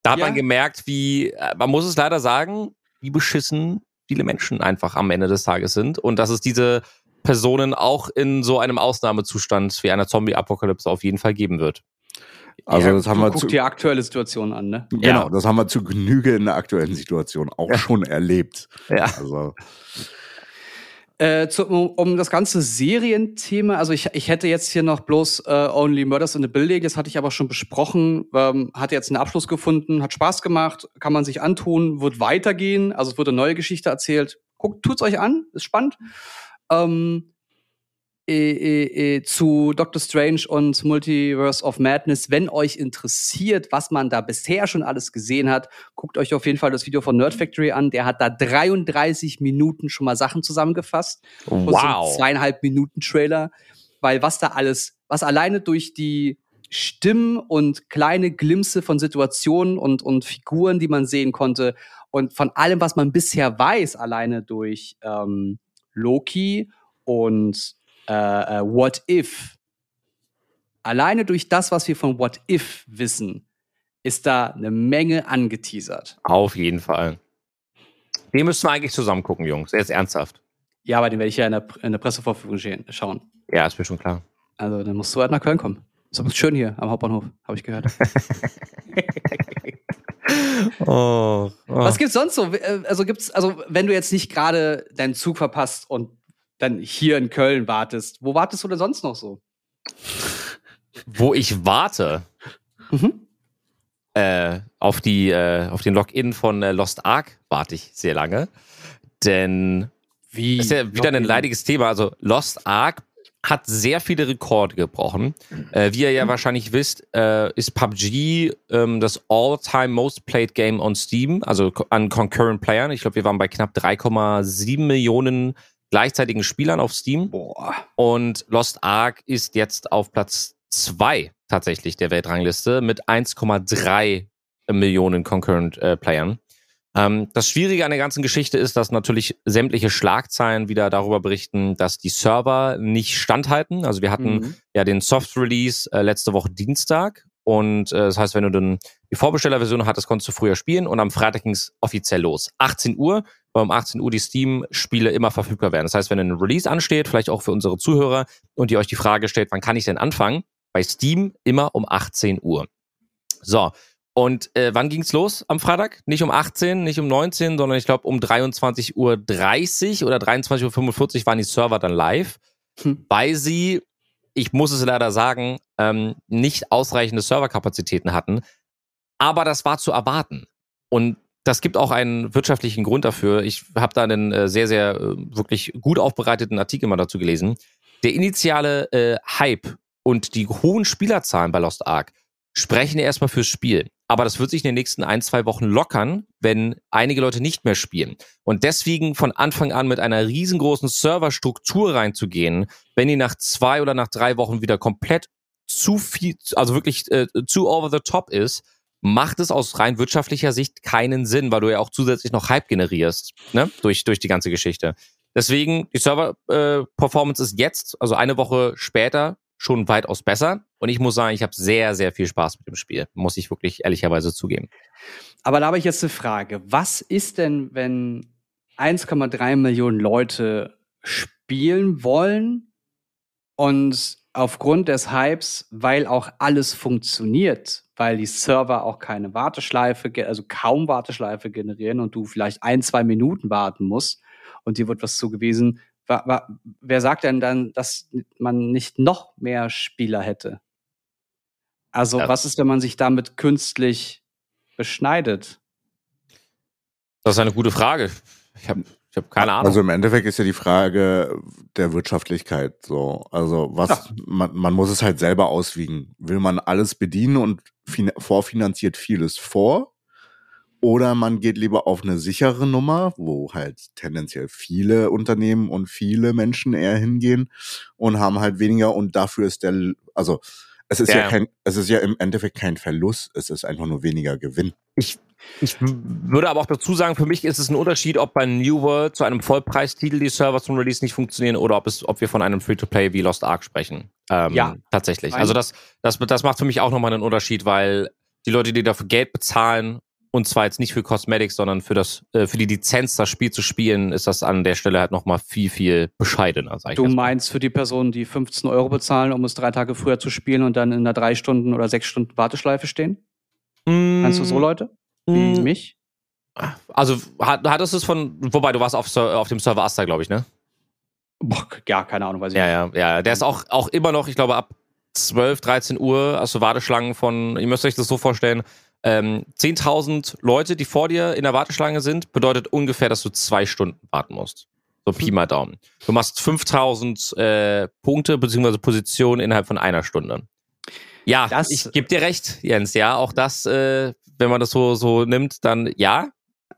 Da hat Ja. man gemerkt, wie, äh, man muss es leider sagen, wie beschissen viele Menschen einfach am Ende des Tages sind. Und dass es diese Personen auch in so einem Ausnahmezustand wie einer Zombie-Apokalypse auf jeden Fall geben wird. Also Ja, das haben wir guck zu, dir aktuelle Situation an, ne? genau, Ja. das haben wir zu Genüge in der aktuellen Situation auch schon erlebt. Ja. Also Äh, zu, um, das ganze Serienthema, also ich, ich hätte jetzt hier noch bloß äh, Only Murders in the Building, das hatte ich aber schon besprochen, ähm, hat jetzt einen Abschluss gefunden, hat Spaß gemacht, kann man sich antun, wird weitergehen, also es wird eine neue Geschichte erzählt. Guckt, tut's euch an, ist spannend. Ähm, äh, äh, äh, zu Doctor Strange und Multiverse of Madness, wenn euch interessiert, was man da bisher schon alles gesehen hat, guckt euch auf jeden Fall das Video von Nerd Factory an. Der hat da 33 Minuten schon mal Sachen zusammengefasst. Und so ein Wow. zweieinhalb Minuten Trailer, weil was da alles, was alleine durch die Stimmen und kleine Glimpse von Situationen und, und Figuren, die man sehen konnte und von allem, was man bisher weiß, alleine durch ähm, Loki und äh, äh, What If alleine durch das, was wir von What If wissen, ist da eine Menge angeteasert. Auf jeden Fall. Den müssen wir eigentlich zusammen gucken, Jungs. Jetzt ernsthaft. Ja, aber den werde ich ja in der, in der Pressevorführung schauen. Ja, ist mir schon klar. Also dann musst du halt nach Köln kommen. Ist aber schön hier am Hauptbahnhof, habe ich gehört. Oh, oh. Was gibt's sonst so? Äh, Also gibt's, also wenn du jetzt nicht gerade deinen Zug verpasst und dann hier in Köln wartest, wo wartest du denn sonst noch so? Wo ich warte Mhm. äh, auf, die, äh, auf den Login von äh, Lost Ark, warte ich sehr lange. Denn Wie? Das ist ja wieder ein leidiges Thema. Also Lost Ark hat sehr viele Rekorde gebrochen. Äh, wie ihr ja wahrscheinlich wisst, äh, ist PUBG ähm, das all-time most played Game on Steam, also an concurrent Playern. Ich glaube, wir waren bei knapp 3,7 Millionen gleichzeitigen Spielern auf Steam. Boah. Und Lost Ark ist jetzt auf Platz zwei tatsächlich der Weltrangliste mit 1,3 Millionen Concurrent äh, Playern. Ähm, das Schwierige an der ganzen Geschichte ist, dass natürlich sämtliche Schlagzeilen wieder darüber berichten, dass die Server nicht standhalten. Also wir hatten Mhm. ja den Soft Release äh, letzte Woche Dienstag. Und äh, das heißt, wenn du dann die Vorbestellerversion hattest, konntest du früher spielen und am Freitag ging es offiziell los. 18 Uhr, weil um 18 Uhr die Steam-Spiele immer verfügbar werden. Das heißt, wenn ein Release ansteht, vielleicht auch für unsere Zuhörer, und ihr euch die Frage stellt, wann kann ich denn anfangen? Bei Steam immer um 18 Uhr. So, und äh, wann ging's los am Freitag? Nicht um 18, nicht um 19, sondern ich glaube um 23.30 Uhr oder 23.45 Uhr waren die Server dann live, Hm. weil sie, ich muss es leider sagen, ähm, nicht ausreichende Serverkapazitäten hatten. Aber das war zu erwarten. Und das gibt auch einen wirtschaftlichen Grund dafür. Ich habe da einen äh, sehr, sehr äh, wirklich gut aufbereiteten Artikel mal dazu gelesen. Der initiale äh, Hype und die hohen Spielerzahlen bei Lost Ark sprechen erstmal fürs Spiel. Aber das wird sich in den nächsten ein, zwei Wochen lockern, wenn einige Leute nicht mehr spielen. Und deswegen von Anfang an mit einer riesengroßen Serverstruktur reinzugehen, wenn die nach zwei oder nach drei Wochen wieder komplett zu viel, also wirklich äh, zu over the top ist, macht es aus rein wirtschaftlicher Sicht keinen Sinn, weil du ja auch zusätzlich noch Hype generierst, ne? Durch, durch die ganze Geschichte. Deswegen, die Server-Performance ist jetzt, also eine Woche später, schon weitaus besser. Und ich muss sagen, ich habe sehr, sehr viel Spaß mit dem Spiel. Muss ich wirklich ehrlicherweise zugeben. Aber da habe ich jetzt eine Frage. Was ist denn, wenn 1,3 Millionen Leute spielen wollen und aufgrund des Hypes, weil auch alles funktioniert, weil die Server auch keine Warteschleife, also kaum Warteschleife generieren und du vielleicht ein, zwei Minuten warten musst und dir wird was zugewiesen. Wa, wa, wer sagt denn dann, dass man nicht noch mehr Spieler hätte? Also, Ja. was ist, wenn man sich damit künstlich beschneidet? Das ist eine gute Frage. Ich habe ich hab keine Ahnung. Also im Endeffekt ist ja die Frage der Wirtschaftlichkeit so. Also was Ja. man, man muss es halt selber auswiegen. Will man alles bedienen und fin vorfinanziert vieles vor? Oder man geht lieber auf eine sichere Nummer, wo halt tendenziell viele Unternehmen und viele Menschen eher hingehen und haben halt weniger und dafür ist der, also es ist ja, Ja. kein, es ist ja im Endeffekt kein Verlust, es ist einfach nur weniger Gewinn. Ich, ich würde aber auch dazu sagen, für mich ist es ein Unterschied, ob bei New World zu einem Vollpreistitel die Server zum Release nicht funktionieren oder ob, es, ob wir von einem Free-to-Play wie Lost Ark sprechen. Ähm, Ja. Tatsächlich. Also das, das, das macht für mich auch nochmal einen Unterschied, weil die Leute, die dafür Geld bezahlen, und zwar jetzt nicht für Cosmetics, sondern für das, äh, für die Lizenz, das Spiel zu spielen, ist das an der Stelle halt nochmal viel, viel bescheidener, sag ich Du meinst für die Personen, die 15 Euro bezahlen, um es drei Tage früher zu spielen und dann in einer drei Stunden oder sechs Stunden Warteschleife stehen? Meinst du so Leute wie Mm, mich? Also hat, hattest du es von, wobei du warst auf, auf dem Server Asta, glaube ich, ne? Boah, ja, keine Ahnung, weiß ich Ja, nicht. ja, ja. Der ist auch, auch immer noch, ich glaube, ab 12, 13 Uhr, also Warteschlangen von, ihr müsst euch das so vorstellen, ähm, 10.000 Leute, die vor dir in der Warteschlange sind, bedeutet ungefähr, dass du zwei Stunden warten musst. So Pi mal Daumen. Du machst 5000 äh, Punkte beziehungsweise Positionen innerhalb von einer Stunde. Ja, Das- ich gebe dir recht, Jens. Ja, auch das, äh, wenn man das so, so nimmt, dann ja,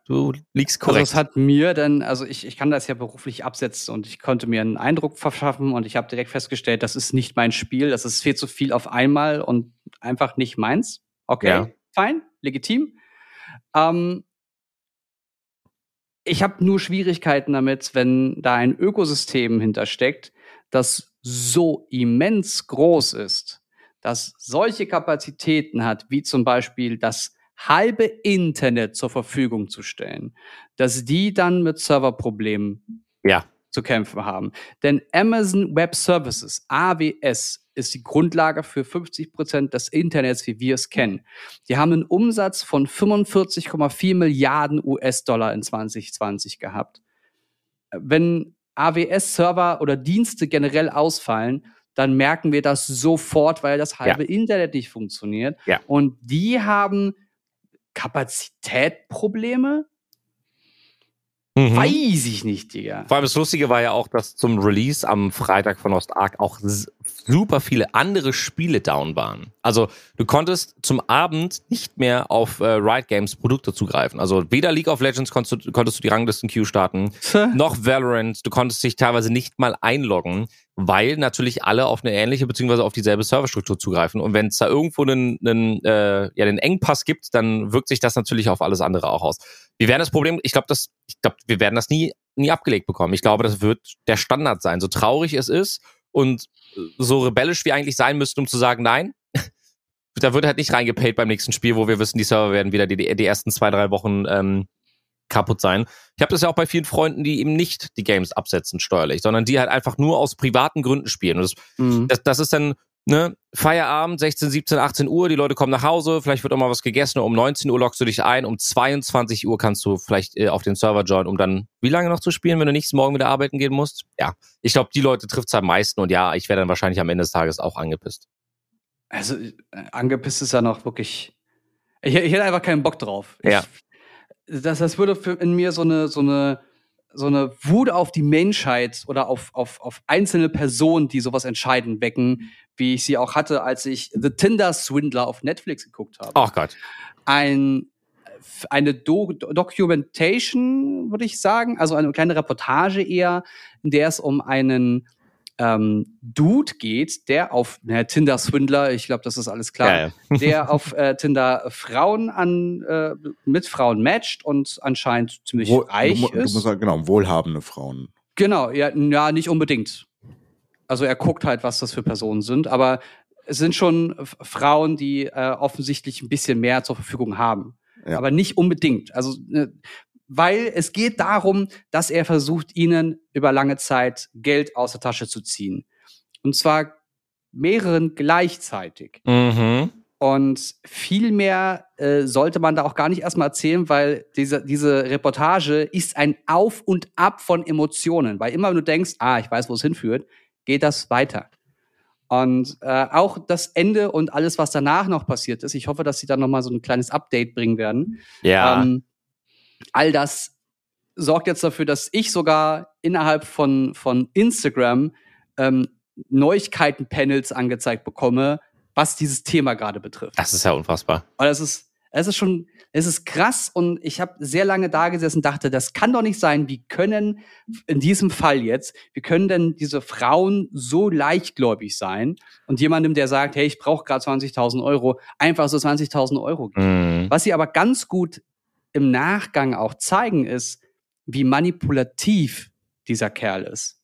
du liegst Also korrekt. es hat mir dann, also ich, ich kann das ja beruflich absetzen und ich konnte mir einen Eindruck verschaffen und ich habe direkt festgestellt, das ist nicht mein Spiel, das ist viel zu viel auf einmal und einfach nicht meins. Okay, Ja. Fein, legitim. Ähm, ich habe nur Schwierigkeiten damit, wenn da ein Ökosystem hintersteckt, das so immens groß ist, das solche Kapazitäten hat, wie zum Beispiel das halbe Internet zur Verfügung zu stellen, dass die dann mit Serverproblemen Ja. zu kämpfen haben. Denn Amazon Web Services, AWS, ist die Grundlage für 50 Prozent des Internets, wie wir es kennen. Die haben einen Umsatz von 45,4 Milliarden US-Dollar in 2020 gehabt. Wenn AWS-Server oder Dienste generell ausfallen, dann merken wir das sofort, weil das halbe Internet nicht funktioniert. Ja. Und die haben Kapazitätprobleme? Mhm. Weiß ich nicht, Digga. Vor allem das Lustige war ja auch, dass zum Release am Freitag von Lost Ark auch super viele andere Spiele down waren. Also du konntest zum Abend nicht mehr auf äh, Riot Games Produkte zugreifen. Also weder League of Legends konntest du, konntest du die Ranglisten-Queue starten, noch Valorant. Du konntest dich teilweise nicht mal einloggen, weil natürlich alle auf eine ähnliche beziehungsweise auf dieselbe Serverstruktur zugreifen. Und wenn es da irgendwo einen, einen, äh, ja, einen Engpass gibt, dann wirkt sich das natürlich auf alles andere auch aus. Wir werden das Problem, ich glaube, das, ich glaube, wir werden das nie, nie abgelegt bekommen. Ich glaube, das wird der Standard sein. So traurig es ist und so rebellisch wir eigentlich sein müssten, um zu sagen, nein, da wird halt nicht reingepaid beim nächsten Spiel, wo wir wissen, die Server werden wieder die, die ersten zwei, drei Wochen ähm, kaputt sein. Ich habe das ja auch bei vielen Freunden, die eben nicht die Games absetzen steuerlich, sondern die halt einfach nur aus privaten Gründen spielen. Und das, Mhm. das, das ist dann ne, Feierabend, 16, 17, 18 Uhr, die Leute kommen nach Hause, vielleicht wird auch mal was gegessen, um 19 Uhr loggst du dich ein, um 22 Uhr kannst du vielleicht äh, auf den Server joinen, um dann wie lange noch zu spielen, wenn du nächsten Morgen wieder arbeiten gehen musst? Ja, ich glaube, die Leute trifft's am meisten und ja, ich wäre dann wahrscheinlich am Ende des Tages auch angepisst. Also, äh, angepisst ist ja noch wirklich. Ich, ich hätte einfach keinen Bock drauf. Ich, Ja. Das, das würde für, in mir so eine, so eine, so eine Wut auf die Menschheit oder auf, auf, auf einzelne Personen, die sowas entscheiden, wecken, wie ich sie auch hatte, als ich The Tinder Swindler auf Netflix geguckt habe. Ach Gott. ein, eine Do Documentation, würde ich sagen, also eine kleine Reportage eher, in der es um einen ähm, Dude geht, der auf na, Tinder Swindler, ich glaube, das ist alles klar, Ja, ja. der auf äh, Tinder Frauen an äh, mit Frauen matcht und anscheinend ziemlich Wo, reich du, mu- du ist. musst sagen, genau, wohlhabende Frauen. Genau, ja, ja, nicht unbedingt. Also er guckt halt, was das für Personen sind, aber es sind schon Frauen, die äh, offensichtlich ein bisschen mehr zur Verfügung haben. Ja. Aber nicht unbedingt. Also, äh, weil es geht darum, dass er versucht, ihnen über lange Zeit Geld aus der Tasche zu ziehen. Und zwar mehreren gleichzeitig. Mhm. Und viel mehr äh, sollte man da auch gar nicht erstmal erzählen, weil diese, diese Reportage ist ein Auf und Ab von Emotionen. Weil immer, wenn du denkst, ah, ich weiß, wo es hinführt, geht das weiter. Und äh, auch das Ende und alles, was danach noch passiert ist, ich hoffe, dass sie dann noch mal so ein kleines Update bringen werden. Ja. Ähm, all das sorgt jetzt dafür, dass ich sogar innerhalb von, von Instagram ähm, Neuigkeiten-Panels angezeigt bekomme, was dieses Thema gerade betrifft. das ist ja unfassbar. Weil es ist, es ist schon, es ist krass und ich habe sehr lange da gesessen und dachte, das kann doch nicht sein. Wie können in diesem Fall jetzt, wie können denn diese Frauen so leichtgläubig sein und jemandem, der sagt, hey, ich brauche gerade 20.000 Euro, einfach so 20.000 Euro geben? Mhm. Was sie aber ganz gut im Nachgang auch zeigen, ist, wie manipulativ dieser Kerl ist.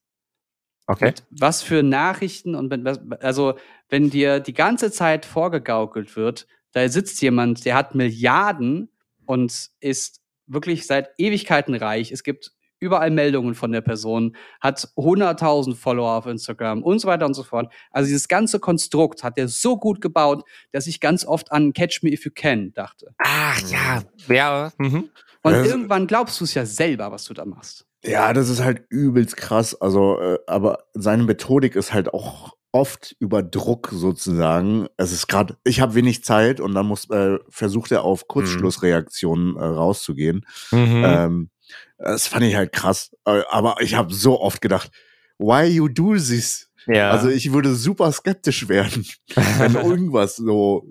Okay. Mit was für Nachrichten und wenn, also wenn dir die ganze Zeit vorgegaukelt wird, da sitzt jemand, der hat Milliarden und ist wirklich seit Ewigkeiten reich. Es gibt überall Meldungen von der Person, hat 100.000 Follower auf Instagram und so weiter und so fort. Also dieses ganze Konstrukt hat er so gut gebaut, dass ich ganz oft an Catch Me If You Can dachte. Ach ja. Ja. Mhm. Und Ja, irgendwann glaubst du es ja selber, was du da machst. Ja, das ist halt übelst krass. Also, äh, aber seine Methodik ist halt auch oft über Druck sozusagen. Es ist gerade, ich habe wenig Zeit und dann muss äh, versucht er auf Kurzschlussreaktionen äh, rauszugehen. Mhm. Ähm, das fand ich halt krass. Äh, aber ich habe so oft gedacht, why you do this? ja. Also ich würde super skeptisch werden, wenn irgendwas so.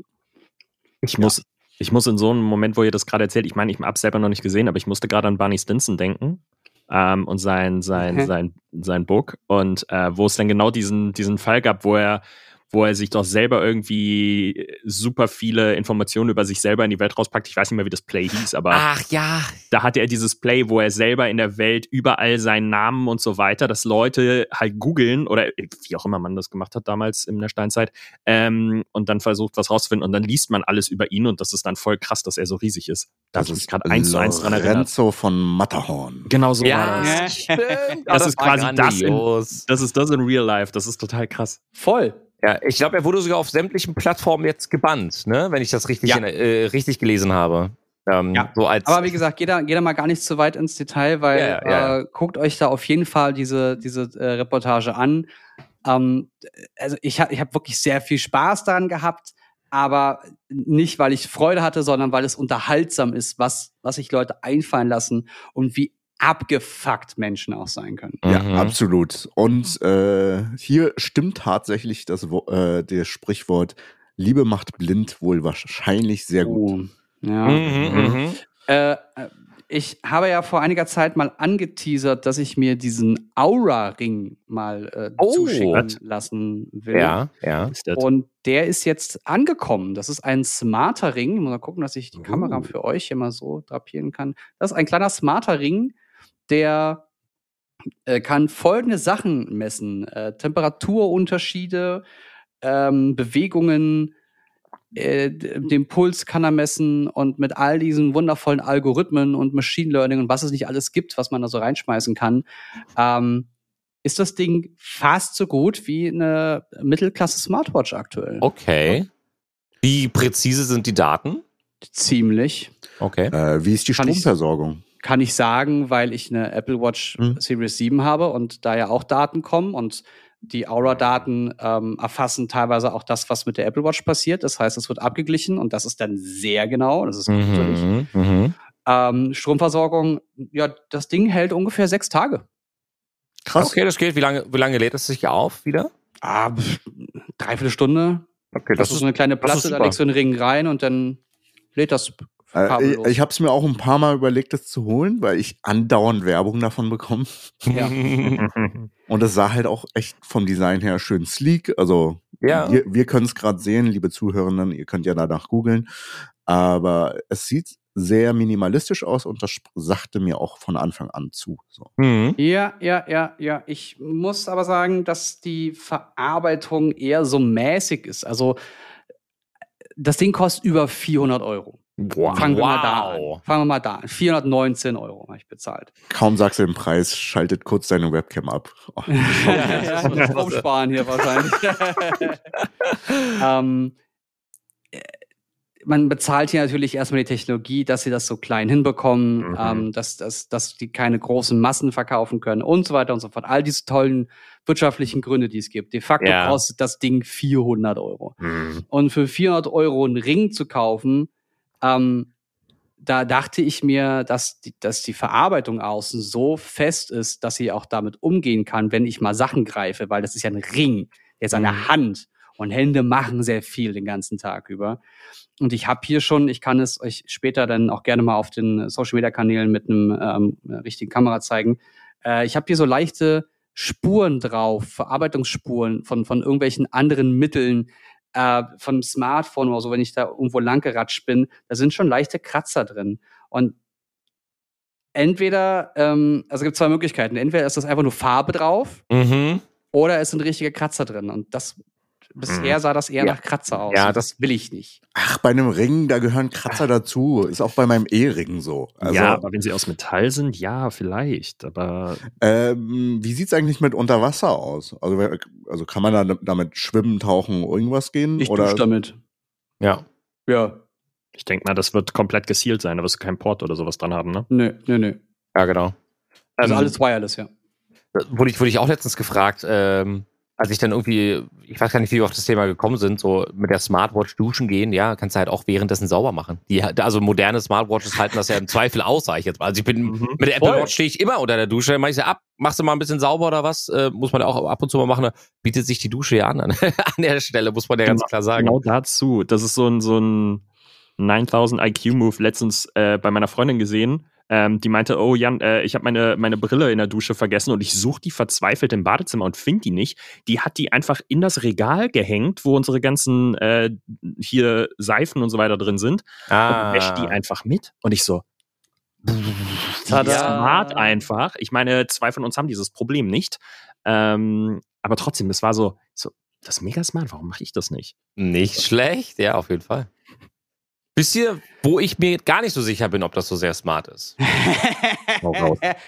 Ich muss, ich muss in so einem Moment, wo ihr das gerade erzählt, ich meine, ich habe selber noch nicht gesehen, aber ich musste gerade an Barney Stinson denken ähm, und sein, sein, Okay. sein, sein Book und äh, wo es dann genau diesen, diesen Fall gab, wo er wo er sich doch selber irgendwie super viele Informationen über sich selber in die Welt rauspackt. Ich weiß nicht mehr, wie das Play hieß, aber Ach ja. da hatte er dieses Play, wo er selber in der Welt überall seinen Namen und so weiter, dass Leute halt googeln oder wie auch immer man das gemacht hat damals in der Steinzeit ähm, und dann versucht, was rauszufinden und dann liest man alles über ihn und das ist dann voll krass, dass er so riesig ist. Da ich mich gerade eins zu eins dran erinnert. Lorenzo von Matterhorn. Genau so war Ja, das. stimmt. Das ist war quasi das in- grandios. Das ist das in Real Life. Das ist total krass. Voll. Ja, ich glaube, er wurde sogar auf sämtlichen Plattformen jetzt gebannt, ne? Wenn ich das richtig, Ja. in, äh, richtig gelesen habe. Ähm, Ja. So Aber wie gesagt, geht da, geht da mal gar nicht zu weit ins Detail, weil ja, ja. Äh, guckt euch da auf jeden Fall diese, diese äh, Reportage an. Ähm, also ich habe ich hab wirklich sehr viel Spaß daran gehabt, aber nicht, weil ich Freude hatte, sondern weil es unterhaltsam ist, was, was sich Leute einfallen lassen und wie abgefuckt Menschen auch sein können. Ja, Mhm. absolut. Und äh, hier stimmt tatsächlich das, äh, das Sprichwort Liebe macht blind wohl wahrscheinlich sehr gut. Oh, ja. Mhm, mhm. Äh, äh, ich habe ja vor einiger Zeit mal angeteasert, dass ich mir diesen Aura-Ring mal äh, Oh. zuschicken lassen will. Ja, ja. Und der ist jetzt angekommen. Das ist ein smarter Ring. Ich muss mal gucken, dass ich die Kamera Oh. für euch hier mal so drapieren kann. Das ist ein kleiner smarter Ring, der äh, kann folgende Sachen messen: äh, Temperaturunterschiede, ähm, Bewegungen, äh, den Puls kann er messen und mit all diesen wundervollen Algorithmen und Machine Learning und was es nicht alles gibt, was man da so reinschmeißen kann, ähm, ist das Ding fast so gut wie eine Mittelklasse Smartwatch aktuell. Okay. Wie präzise sind die Daten? Ziemlich. Okay. Äh, wie ist die Kann ich- Stromversorgung? Kann ich sagen, weil ich eine Apple Watch Hm. Series 7 habe und da ja auch Daten kommen und die Aura-Daten ähm, erfassen teilweise auch das, was mit der Apple Watch passiert. Das heißt, es wird abgeglichen und das ist dann sehr genau. Das ist gruselig. Mhm, mhm. Ähm, Stromversorgung, ja, das Ding hält ungefähr sechs Tage. Krass. Okay, das geht. Wie lange, wie lange lädt es sich auf wieder? Ah, dreiviertel Stunde. Okay, Das, ist so eine kleine das Platte, da legst du einen Ring rein und dann lädt das Äh, ich ich habe es mir auch ein paar Mal überlegt, das zu holen, weil ich andauernd Werbung davon bekomme. Ja. Und es sah halt auch echt vom Design her schön sleek. Also Ja. wir, wir können es gerade sehen, liebe Zuhörerinnen, ihr könnt ja danach googeln. Aber es sieht sehr minimalistisch aus und das sagte mir auch von Anfang an zu. So. Mhm. Ja, ja, ja, ja. Ich muss aber sagen, dass die Verarbeitung eher so mäßig ist. Also das Ding kostet über 400 Euro. Wow. Fangen wir mal da an. wow. Fangen wir mal da an. 419 Euro habe ich bezahlt. Kaum sagst du den Preis, schaltet kurz deine Webcam ab. Oh, ja, ja, Strom sparen hier wahrscheinlich. ähm, äh, man bezahlt hier natürlich erstmal die Technologie, dass sie das so klein hinbekommen, Mhm. ähm, dass, dass, dass die keine großen Massen verkaufen können und so weiter und so fort. All diese tollen wirtschaftlichen Gründe, die es gibt. De facto Ja. kostet das Ding 400 Euro. Mhm. Und für 400 Euro einen Ring zu kaufen, ähm, da dachte ich mir, dass die, dass die Verarbeitung außen so fest ist, dass sie auch damit umgehen kann, wenn ich mal Sachen greife, weil das ist ja ein Ring, der ist an der Hand und Hände machen sehr viel den ganzen Tag über. Und ich habe hier schon, ich kann es euch später dann auch gerne mal auf den Social Media Kanälen mit einem ähm, richtigen Kamera zeigen. Äh, ich habe hier so leichte Spuren drauf, Verarbeitungsspuren von, von irgendwelchen anderen Mitteln, äh, vom Smartphone oder so, wenn ich da irgendwo langgeratscht bin, da sind schon leichte Kratzer drin. Und entweder, ähm, also es gibt zwei Möglichkeiten. Entweder ist das einfach nur Farbe drauf Mhm. oder es sind richtige Kratzer drin. Und das bisher sah das eher Ja. nach Kratzer aus. Ja, das will ich nicht. Ach, bei einem Ring, da gehören Kratzer dazu. Ist auch bei meinem E-Ring so. Also, ja, aber wenn sie aus Metall sind, ja, vielleicht. Aber ähm, wie sieht's eigentlich mit Unterwasser aus? Also, also kann man da damit schwimmen, tauchen, irgendwas gehen? Ich oder dusche damit. Ja. Ja. ich denke mal, das wird komplett gesealt sein. Da wirst du keinen Port oder sowas dran haben, ne? Nö, nö, nö. Ja, genau. Also Ähm, alles wireless, ja. wurde ich, wurde ich auch letztens gefragt, ähm, als ich dann irgendwie, ich weiß gar nicht, wie wir auf das Thema gekommen sind, so mit der Smartwatch duschen gehen, ja, kannst du halt auch währenddessen sauber machen. Die, also moderne Smartwatches halten das ja im Zweifel aus, sag ich jetzt mal. Also ich bin, Mhm. mit der Apple Voll. Watch stehe ich immer unter der Dusche, mach ich sie ab, machst du mal ein bisschen sauber oder was, äh, muss man ja auch ab und zu mal machen, bietet sich die Dusche ja an, an, an der Stelle, muss man ja ganz Genau. klar sagen. Genau dazu. Das ist so ein, so ein 9000 IQ-Move letztens äh, bei meiner Freundin gesehen. Ähm, die meinte, oh Jan, äh, ich habe meine, meine Brille in der Dusche vergessen und ich suche die verzweifelt im Badezimmer und finde die nicht. Die hat die einfach in das Regal gehängt, wo unsere ganzen äh, hier Seifen und so weiter drin sind Ah. und wäscht die einfach mit. Und ich so, Tada. smart einfach. Ich meine, zwei von uns haben dieses Problem nicht. Ähm, aber trotzdem, es war so, so, das ist mega smart, warum mache ich das nicht? Nicht schlecht, ja, auf jeden Fall. Wisst ihr, wo ich mir gar nicht so sicher bin, ob das so sehr smart ist?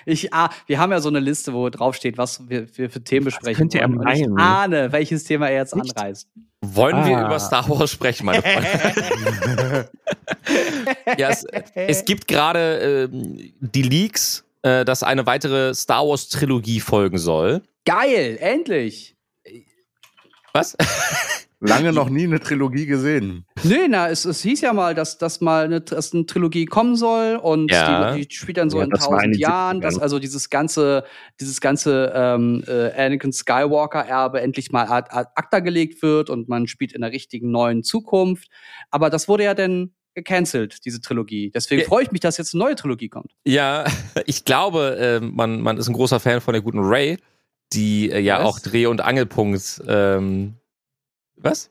Ich, ah, wir haben ja so eine Liste, wo drauf steht, was wir, wir für Themen besprechen. könnte er wollen. Ich ahne, welches Thema er jetzt Nicht? anreißt. Wollen wir Ah. über Star Wars sprechen, meine Freunde? ja, es, es gibt gerade ähm, die Leaks, äh, dass eine weitere Star Wars Trilogie folgen soll. Geil, endlich. Was? Lange noch nie eine Trilogie gesehen. Nee, na, es, es hieß ja mal, dass, dass mal eine, dass eine Trilogie kommen soll und Ja. die, die spielt dann so Ja, in tausend Jahren, 70ern. dass also dieses ganze, dieses ganze ähm, äh, Anakin Skywalker-Erbe endlich mal ad, ad acta gelegt wird und man spielt in der richtigen neuen Zukunft. Aber das wurde ja dann gecancelt, diese Trilogie. Deswegen Ja. freue ich mich, dass jetzt eine neue Trilogie kommt. Ja, ich glaube, äh, man, man ist ein großer Fan von der guten Ray, die äh, ja Was? auch Dreh- und Angelpunkt. Ähm, was?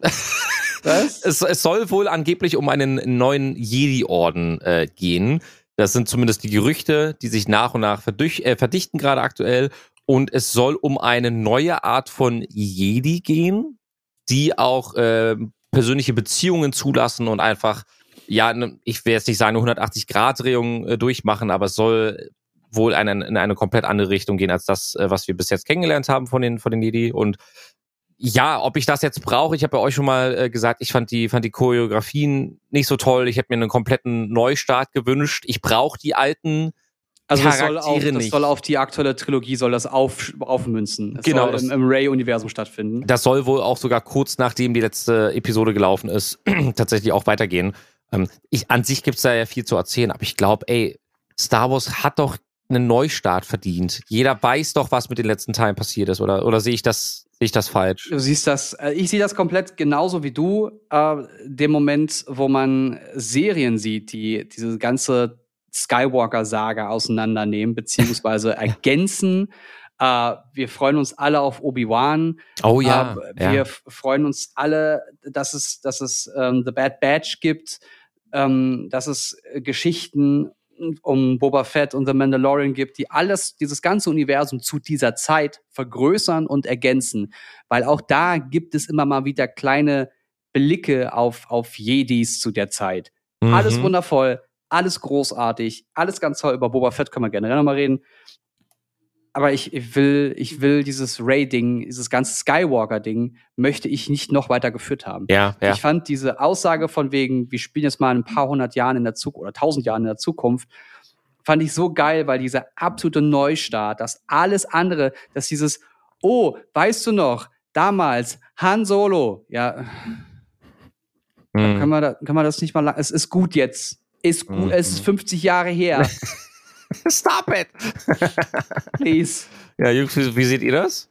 Was? es, es soll wohl angeblich um einen neuen Jedi-Orden äh, gehen. Das sind zumindest die Gerüchte, die sich nach und nach verdich äh, verdichten gerade aktuell. Und es soll um eine neue Art von Jedi gehen, die auch äh, persönliche Beziehungen zulassen und einfach, ja, ne, ich will jetzt nicht sagen, eine 180-Grad-Drehung äh, durchmachen, aber es soll wohl eine, in eine komplett andere Richtung gehen als das, äh, was wir bis jetzt kennengelernt haben von den, von den Jedi. Und ja, ob ich das jetzt brauche, ich habe ja euch schon mal äh, gesagt, ich fand die, fand die Choreografien nicht so toll. Ich hätte mir einen kompletten Neustart gewünscht. Ich brauche die alten Also das soll, auf, das soll auf die aktuelle Trilogie soll das auf, aufmünzen. Es Genau, soll das- im, im Ray-Universum stattfinden. Das soll wohl auch sogar kurz nachdem die letzte Episode gelaufen ist, tatsächlich auch weitergehen. Ähm, ich, an sich gibt's da ja viel zu erzählen, aber ich glaube, ey, Star Wars hat doch einen Neustart verdient. Jeder weiß doch, was mit den letzten Teilen passiert ist, oder, oder sehe ich das, sehe ich das falsch? Du siehst das, äh, ich sehe das komplett genauso wie du. Äh, dem Moment, wo man Serien sieht, die diese ganze Skywalker-Saga auseinandernehmen, beziehungsweise ergänzen. Äh, wir freuen uns alle auf Obi-Wan. Oh ja, Äh, wir ja. freuen uns alle, dass es, dass es ähm, The Bad Batch gibt, ähm, dass es äh, Geschichten um Boba Fett und The Mandalorian gibt, die alles, dieses ganze Universum zu dieser Zeit vergrößern und ergänzen. Weil auch da gibt es immer mal wieder kleine Blicke auf, auf Jedis zu der Zeit. Alles Mhm. wundervoll, alles großartig, alles ganz toll. Über Boba Fett können wir generell nochmal reden. Aber ich, ich will, ich will dieses Ray-Ding, dieses ganze Skywalker-Ding, möchte ich nicht noch weiter geführt haben. Ja, ja. Ich fand diese Aussage von wegen, wir spielen jetzt mal in ein paar hundert Jahren in der Zukunft oder tausend Jahren in der Zukunft, fand ich so geil, weil dieser absolute Neustart, dass alles andere, dass dieses, oh, weißt du noch, damals Han Solo, ja, Mhm. können wir, da, können wir das nicht mal lang, es ist gut jetzt, ist gut, Mhm. es ist 50 Jahre her, Stop it! please. Ja, Jungs, wie, wie seht ihr das?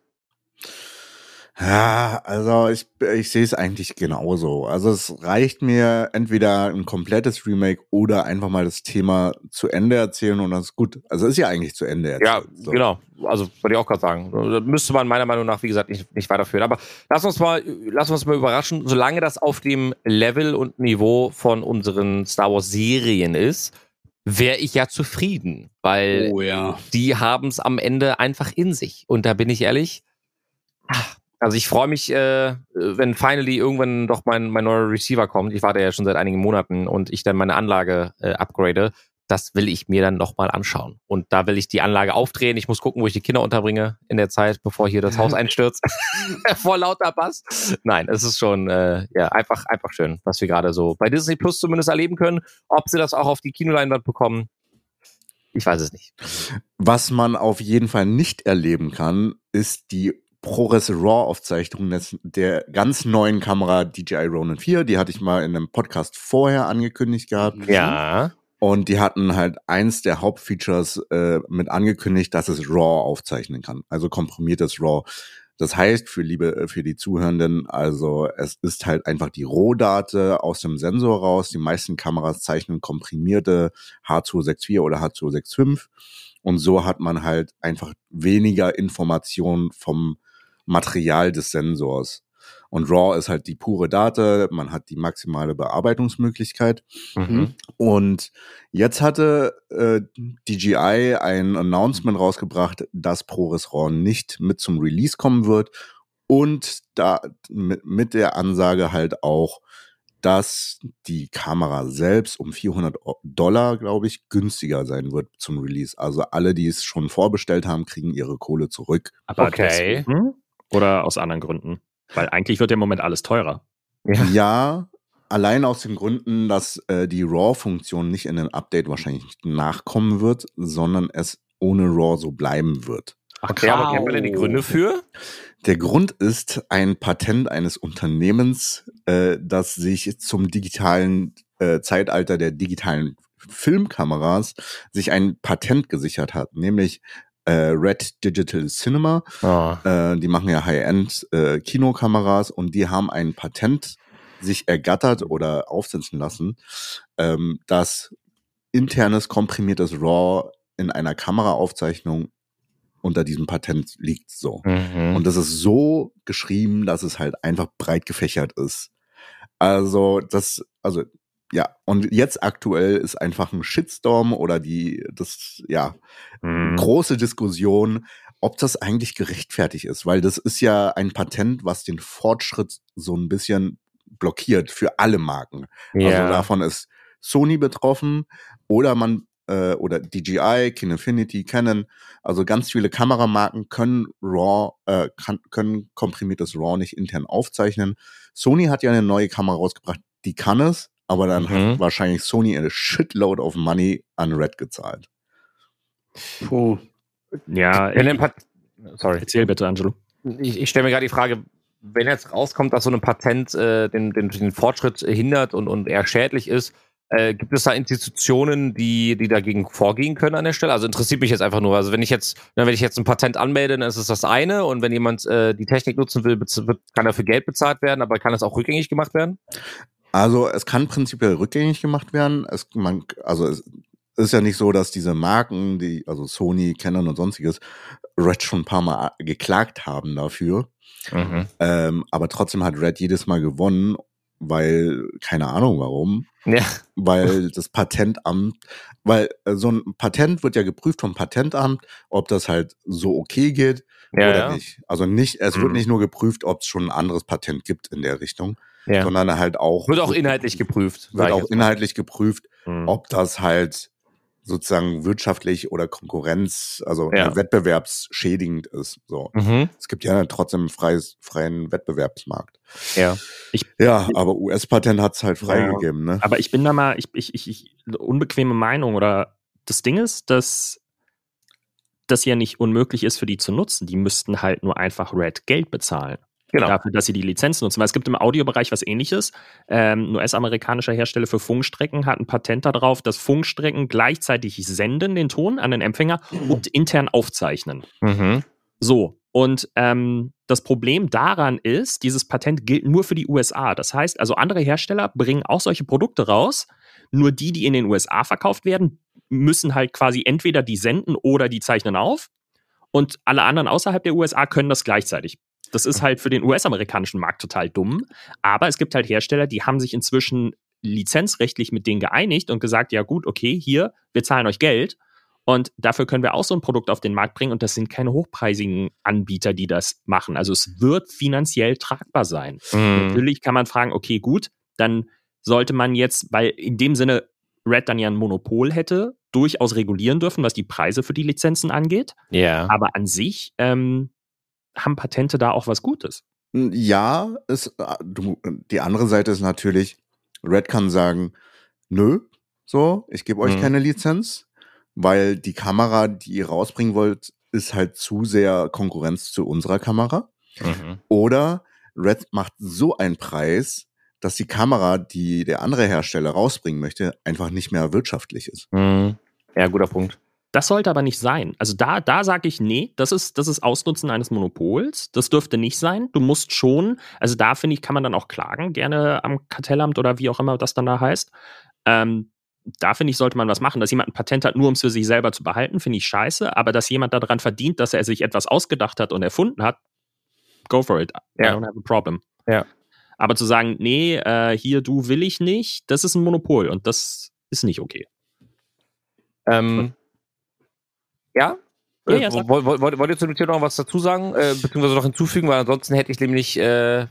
Ja, also ich, ich sehe es eigentlich genauso. Also es reicht mir entweder ein komplettes Remake oder einfach mal das Thema zu Ende erzählen und das ist gut. Also es ist ja eigentlich zu Ende erzählt. Ja, So. genau. Also wollte ich auch gerade sagen. Da müsste man meiner Meinung nach, wie gesagt, nicht, nicht weiterführen. Aber lass uns mal, lass uns mal überraschen, solange das auf dem Level und Niveau von unseren Star Wars Serien ist, wäre ich ja zufrieden, weil Oh ja. die haben es am Ende einfach in sich. Und da bin ich ehrlich. Also ich freue mich, äh, wenn finally irgendwann doch mein, mein neuer Receiver kommt. Ich warte ja schon seit einigen Monaten und ich dann meine Anlage äh, upgrade. Das will ich mir dann noch mal anschauen. Und da will ich die Anlage aufdrehen. Ich muss gucken, wo ich die Kinder unterbringe in der Zeit, bevor hier das Haus einstürzt. Vor lauter Bass. Nein, es ist schon äh, ja einfach einfach schön, was wir gerade so bei Disney Plus zumindest erleben können. Ob sie das auch auf die Kinoleinwand bekommen, ich weiß es nicht. Was man auf jeden Fall nicht erleben kann, ist die ProRes RAW Aufzeichnung der ganz neuen Kamera DJI Ronin 4. Die hatte ich mal in einem Podcast vorher angekündigt gehabt. Ja. Und die hatten halt eins der Hauptfeatures äh, mit angekündigt, dass es RAW aufzeichnen kann. Also komprimiertes RAW. Das heißt, für liebe, äh, für die Zuhörenden, also es ist halt einfach die Rohdate aus dem Sensor raus. Die meisten Kameras zeichnen komprimierte H264 oder H265. Und so hat man halt einfach weniger Informationen vom Material des Sensors. Und RAW ist halt die pure Date, man hat die maximale Bearbeitungsmöglichkeit. Mhm. Und jetzt hatte äh, DJI ein Announcement rausgebracht, dass ProRes RAW nicht mit zum Release kommen wird. Und da mit, mit der Ansage halt auch, dass die Kamera selbst um 400 Dollar, glaube ich, günstiger sein wird zum Release. Also alle, die es schon vorbestellt haben, kriegen ihre Kohle zurück. Aber Okay. deswegen Oder aus anderen Gründen? Weil eigentlich wird ja im Moment alles teurer. Ja. Ja, allein aus den Gründen, dass äh, die RAW-Funktion nicht in den Update wahrscheinlich nachkommen wird, sondern es ohne RAW so bleiben wird. Ach, Okay, aber kennen wir denn die Gründe für? Der Grund ist ein Patent eines Unternehmens, äh, das sich zum digitalen äh, Zeitalter der digitalen Filmkameras sich ein Patent gesichert hat, nämlich äh, Red Digital Cinema. Oh. Äh, die machen ja High-End äh, Kinokameras und die haben ein Patent sich ergattert oder aufsetzen lassen, ähm, dass internes komprimiertes RAW in einer Kameraaufzeichnung unter diesem Patent liegt so. Mhm. Und das ist so geschrieben, dass es halt einfach breit gefächert ist. Also das, also ja, und jetzt aktuell ist einfach ein Shitstorm oder die, das, ja, Mhm. große Diskussion, ob das eigentlich gerechtfertigt ist, weil das ist ja ein Patent, was den Fortschritt so ein bisschen blockiert für alle Marken. Also Ja. davon ist Sony betroffen oder man äh, oder DJI, Kinefinity, Canon, also ganz viele Kameramarken können RAW, äh, kann, können komprimiertes RAW nicht intern aufzeichnen. Sony hat ja eine neue Kamera rausgebracht, die kann es, aber dann Mhm. hat wahrscheinlich Sony eine shitload of money an Red gezahlt. Puh. Ja, Wenn ich, ein Sorry. erzähl bitte, Angelo. Ich, ich stelle mir gerade die Frage, wenn jetzt rauskommt, dass so ein Patent äh, den, den, den Fortschritt hindert und, und eher schädlich ist, äh, gibt es da Institutionen, die, die dagegen vorgehen können an der Stelle? Also interessiert mich jetzt einfach nur. Also wenn ich jetzt, na, wenn ich jetzt ein Patent anmelde, dann ist es das eine und wenn jemand äh, die Technik nutzen will, bez- wird, kann dafür Geld bezahlt werden, aber kann es auch rückgängig gemacht werden? Also es kann prinzipiell rückgängig gemacht werden. Es, man, also es ist ja nicht so, dass diese Marken, die, also Sony, Canon und sonstiges, Red schon ein paar Mal geklagt haben dafür. Mhm. Ähm, aber trotzdem hat Red jedes Mal gewonnen, weil, keine Ahnung warum, Ja. weil das Patentamt, weil äh, so ein Patent wird ja geprüft vom Patentamt, ob das halt so okay geht Ja, oder ja. nicht. Also nicht, es wird Mhm. nicht nur geprüft, ob es schon ein anderes Patent gibt in der Richtung, ja. sondern halt auch Wird auch inhaltlich geprüft. wird ich auch jetzt mal. inhaltlich geprüft, Hm. ob das halt sozusagen wirtschaftlich oder Konkurrenz, also Ja. äh, wettbewerbsschädigend ist. So. Mhm. Es gibt ja trotzdem einen freies, freien Wettbewerbsmarkt. Ja. Ja, aber US-Patent hat es halt freigegeben, ne? Aber ich bin da mal, ich, ich, ich, ich eine unbequeme Meinung oder das Ding ist, dass das ja nicht unmöglich ist für die zu nutzen. Die müssten halt nur einfach Red Geld bezahlen. Genau. Dafür, dass sie die Lizenz nutzen. Weil es gibt im Audiobereich was ähnliches. Ähm, ein US-amerikanischer Hersteller für Funkstrecken hat ein Patent darauf, dass Funkstrecken gleichzeitig senden den Ton an den Empfänger und intern aufzeichnen. Mhm. So, und ähm, das Problem daran ist, dieses Patent gilt nur für die USA. Das heißt, also andere Hersteller bringen auch solche Produkte raus, nur die, die in den USA verkauft werden, müssen halt quasi entweder die senden oder die zeichnen auf. Und alle anderen außerhalb der USA können das gleichzeitig. Das ist halt für den US-amerikanischen Markt total dumm. Aber es gibt halt Hersteller, die haben sich inzwischen lizenzrechtlich mit denen geeinigt und gesagt, ja gut, okay, hier, wir zahlen euch Geld. Und dafür können wir auch so ein Produkt auf den Markt bringen. Und das sind keine hochpreisigen Anbieter, die das machen. Also es wird finanziell tragbar sein. Mhm. Natürlich kann man fragen, okay, gut, dann sollte man jetzt, weil in dem Sinne Red dann ja ein Monopol hätte, durchaus regulieren dürfen, was die Preise für die Lizenzen angeht. Ja. Aber an sich ähm, haben Patente da auch was Gutes. Ja, ist, äh, du, die andere Seite ist natürlich, Red kann sagen, nö, so, ich gebe euch Mhm. keine Lizenz, weil die Kamera, die ihr rausbringen wollt, ist halt zu sehr Konkurrenz zu unserer Kamera. Mhm. Oder Red macht so einen Preis, dass die Kamera, die der andere Hersteller rausbringen möchte, einfach nicht mehr wirtschaftlich ist. Mhm. Ja, guter Punkt. Das sollte aber nicht sein. Also da, da sage ich, nee, das ist, das ist Ausnutzen eines Monopols. Das dürfte nicht sein. Du musst schon, also da finde ich, kann man dann auch klagen, gerne am Kartellamt oder wie auch immer das dann da heißt. Ähm, da finde ich, sollte man was machen. Dass jemand ein Patent hat, nur um es für sich selber zu behalten, finde ich scheiße. Aber dass jemand daran verdient, dass er sich etwas ausgedacht hat und erfunden hat, go for it. I Ja. don't have a problem. Ja. Aber zu sagen, nee, äh, hier, du will ich nicht, das ist ein Monopol und das ist nicht okay. Ähm, ja? Ja, Äh, ja, sag. woll- woll- wollt, wollt ihr zu dem Thema noch was dazu sagen, äh, beziehungsweise noch hinzufügen, weil ansonsten hätte ich nämlich, äh, ja,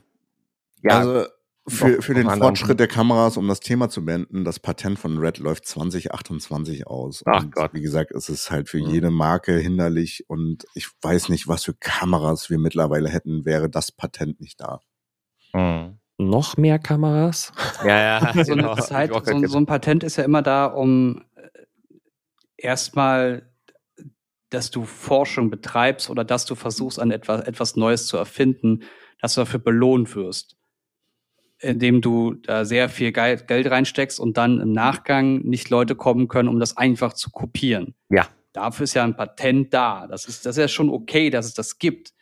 also für, für den Fortschritt der Kameras, um das Thema zu beenden, das Patent von Red läuft 2028 aus. Ach und Gott. Wie gesagt, es ist halt für Mhm. jede Marke hinderlich und ich weiß nicht, was für Kameras wir mittlerweile hätten, wäre das Patent nicht da. hm. Noch mehr Kameras? ja, ja, so eine genau. Zeit, so, so ein Patent ist ja immer da, um äh, erstmal, dass du Forschung betreibst oder dass du versuchst, an etwas, etwas Neues zu erfinden, dass du dafür belohnt wirst. Indem du da sehr viel Geld, reinsteckst und dann im Nachgang nicht Leute kommen können, um das einfach zu kopieren. Ja. Dafür ist ja ein Patent da. Das ist, das ist ja schon okay, dass es das gibt.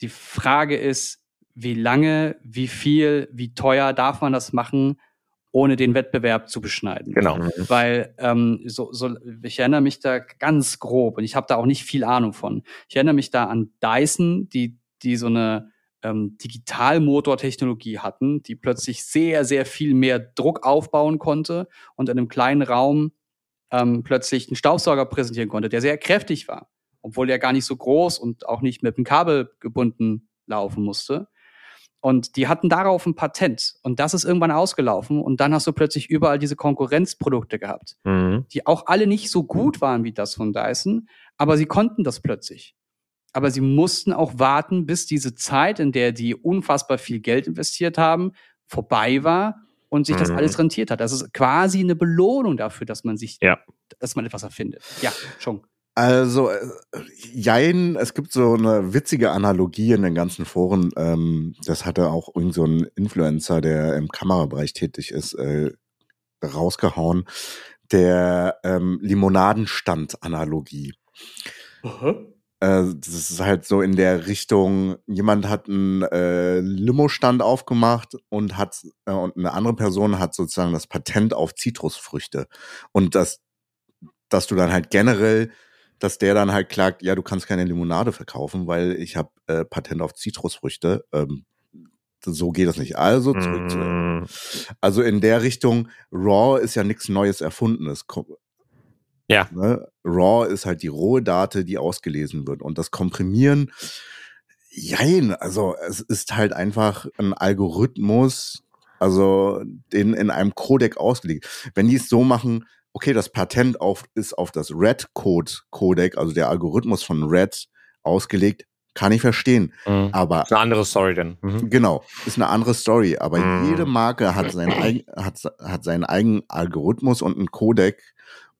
Die Frage ist, wie lange, wie viel, wie teuer darf man das machen, ohne den Wettbewerb zu beschneiden? Genau. Weil ähm, so, so, ich erinnere mich da ganz grob und ich habe da auch nicht viel Ahnung von. Ich erinnere mich da an Dyson, die, die so eine ähm, Digitalmotortechnologie hatten, die plötzlich sehr, sehr viel mehr Druck aufbauen konnte und in einem kleinen Raum ähm, plötzlich einen Staubsauger präsentieren konnte, der sehr kräftig war, obwohl der gar nicht so groß und auch nicht mit einem Kabel gebunden laufen musste. Und die hatten darauf ein Patent. Und das ist irgendwann ausgelaufen. Und dann hast du plötzlich überall diese Konkurrenzprodukte gehabt, Mhm. die auch alle nicht so gut waren wie das von Dyson, aber sie konnten das plötzlich. Aber sie mussten auch warten, bis diese Zeit, in der die unfassbar viel Geld investiert haben, vorbei war und sich das Mhm. alles rentiert hat. Das ist quasi eine Belohnung dafür, dass man sich, Ja. dass man etwas erfindet. Ja, schon. Also, äh, jein, es gibt so eine witzige Analogie in den ganzen Foren. Ähm, das hatte auch irgend so ein Influencer, der im Kamerabereich tätig ist, äh, rausgehauen. Der ähm, Limonadenstand-Analogie. Äh, das ist halt so in der Richtung, jemand hat einen äh, Limo-Stand aufgemacht und hat äh, und eine andere Person hat sozusagen das Patent auf Zitrusfrüchte. Und das, dass du dann halt generell, dass der dann halt klagt, ja, du kannst keine Limonade verkaufen, weil ich habe äh, Patent auf Zitrusfrüchte. Ähm, so geht das nicht. Also zurück zu, Mhm. also in der Richtung, Raw ist ja nichts Neues Erfundenes. Ja. Ne? Raw ist halt die rohe Date, die ausgelesen wird. Und das Komprimieren, jein, also es ist halt einfach ein Algorithmus, also den in einem Codec ausgelegt. Wenn die es so machen, okay, das Patent auf, ist auf das Red-Code-Codec, also der Algorithmus von Red ausgelegt, kann ich verstehen. Mhm. Aber ist eine andere Story denn. Mhm. Genau, ist eine andere Story, aber Mhm. jede Marke hat seinen, eigen, hat, hat seinen eigenen Algorithmus und einen Codec,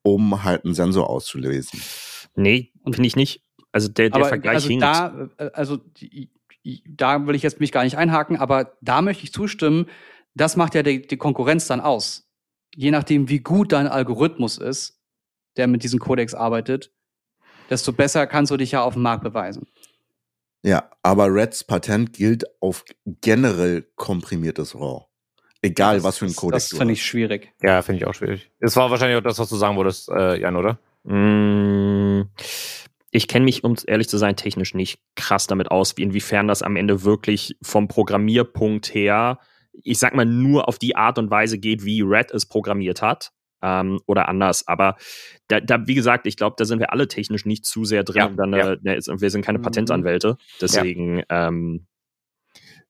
um halt einen Sensor auszulesen. Nee, finde ich nicht. Also der, der aber Vergleich also hinkt. da, äh, also da will ich jetzt mich gar nicht einhaken, aber da möchte ich zustimmen, das macht ja die, die Konkurrenz dann aus. Je nachdem, wie gut dein Algorithmus ist, der mit diesen Codecs arbeitet, desto besser kannst du dich ja auf dem Markt beweisen. Ja, aber Reds Patent gilt auf generell komprimiertes RAW. Egal, Das- was für ein das- Codec Das du finde ich schwierig. Ja, finde ich auch schwierig. Es war wahrscheinlich auch das, was du sagen wolltest, äh, Jan, oder? Mm, Ich kenne mich, um ehrlich zu sein, technisch nicht krass damit aus, wie inwiefern das am Ende wirklich vom Programmierpunkt her, ich sag mal, nur auf die Art und Weise geht, wie Red es programmiert hat. Ähm, oder anders. Aber da, da wie gesagt, ich glaube, da sind wir alle technisch nicht zu sehr drin. Ja, und dann, äh, ne, ist- wir sind keine Mhm. Patentanwälte. Deswegen, ja. Ähm,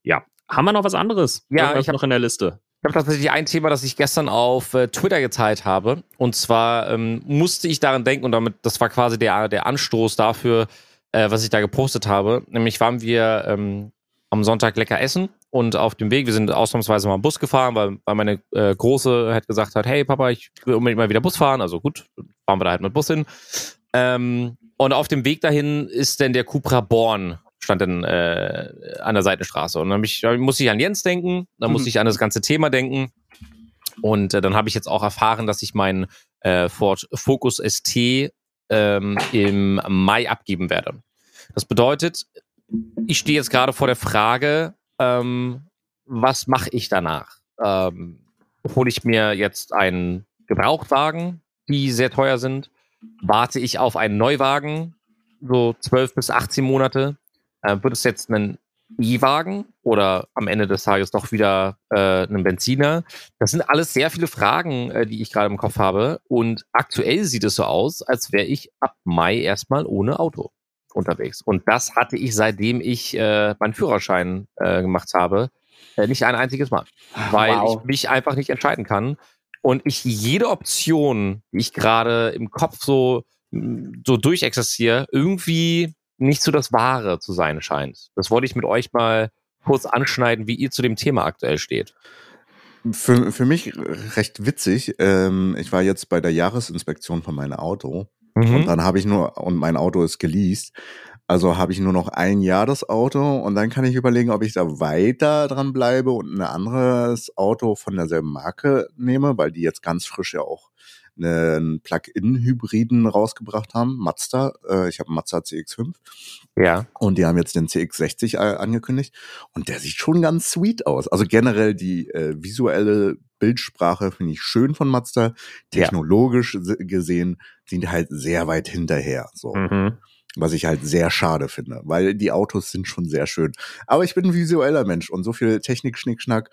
ja. Haben wir noch was anderes? Ja, Irgendwas ich hab- noch in der Liste. Ich habe tatsächlich ein Thema, das ich gestern auf äh, Twitter geteilt habe. Und zwar ähm, musste ich daran denken, und damit, das war quasi der, der Anstoß dafür, äh, was ich da gepostet habe. Nämlich waren wir ähm, am Sonntag lecker essen und auf dem Weg, wir sind ausnahmsweise mal Bus gefahren, weil, weil meine äh, Große hat gesagt hat, hey Papa, ich will unbedingt mal wieder Bus fahren. Also gut, fahren wir da halt mit Bus hin. Ähm, und auf dem Weg dahin ist denn der Cupra Born stand dann äh, an der Seitenstraße. Und dann ich, musste ich an Jens denken, dann musste Mhm. ich an das ganze Thema denken. Und äh, dann habe ich jetzt auch erfahren, dass ich meinen äh, Ford Focus ST ähm, im Mai abgeben werde. Das bedeutet, ich stehe jetzt gerade vor der Frage, ähm, was mache ich danach? Ähm, hole ich mir jetzt einen Gebrauchtwagen, die sehr teuer sind? Warte ich auf einen Neuwagen, so 12 bis 18 Monate? Äh, wird es jetzt ein E-Wagen oder am Ende des Tages doch wieder äh, ein Benziner? Das sind alles sehr viele Fragen, äh, die ich gerade im Kopf habe. Und aktuell sieht es so aus, als wäre ich ab Mai erstmal ohne Auto unterwegs. Und das hatte ich, seitdem ich äh, meinen Führerschein äh, gemacht habe, äh, nicht ein einziges Mal. Weil Wow. ich mich einfach nicht entscheiden kann. Und ich jede Option, die ich gerade im Kopf so, mh, so durchexistiere, irgendwie nicht so das Wahre zu sein scheint. Das wollte ich mit euch mal kurz anschneiden, wie ihr zu dem Thema aktuell steht. Für, für mich recht witzig. Ähm, ich war jetzt bei der Jahresinspektion von meinem Auto Mhm. und dann habe ich nur, und mein Auto ist geleast. Also habe ich nur noch ein Jahr das Auto und dann kann ich überlegen, ob ich da weiter dran bleibe und ein anderes Auto von derselben Marke nehme, weil die jetzt ganz frisch ja auch einen Plug-in-Hybriden rausgebracht haben, Mazda. Äh, ich habe Mazda CX-5 Ja. und die haben jetzt den CX60 äh, angekündigt und der sieht schon ganz sweet aus. Also generell die äh, visuelle Bildsprache finde ich schön von Mazda. Technologisch se- gesehen sind halt sehr weit hinterher. So Mhm. was ich halt sehr schade finde, weil die Autos sind schon sehr schön. Aber ich bin ein visueller Mensch und so viel Technik, Schnickschnack.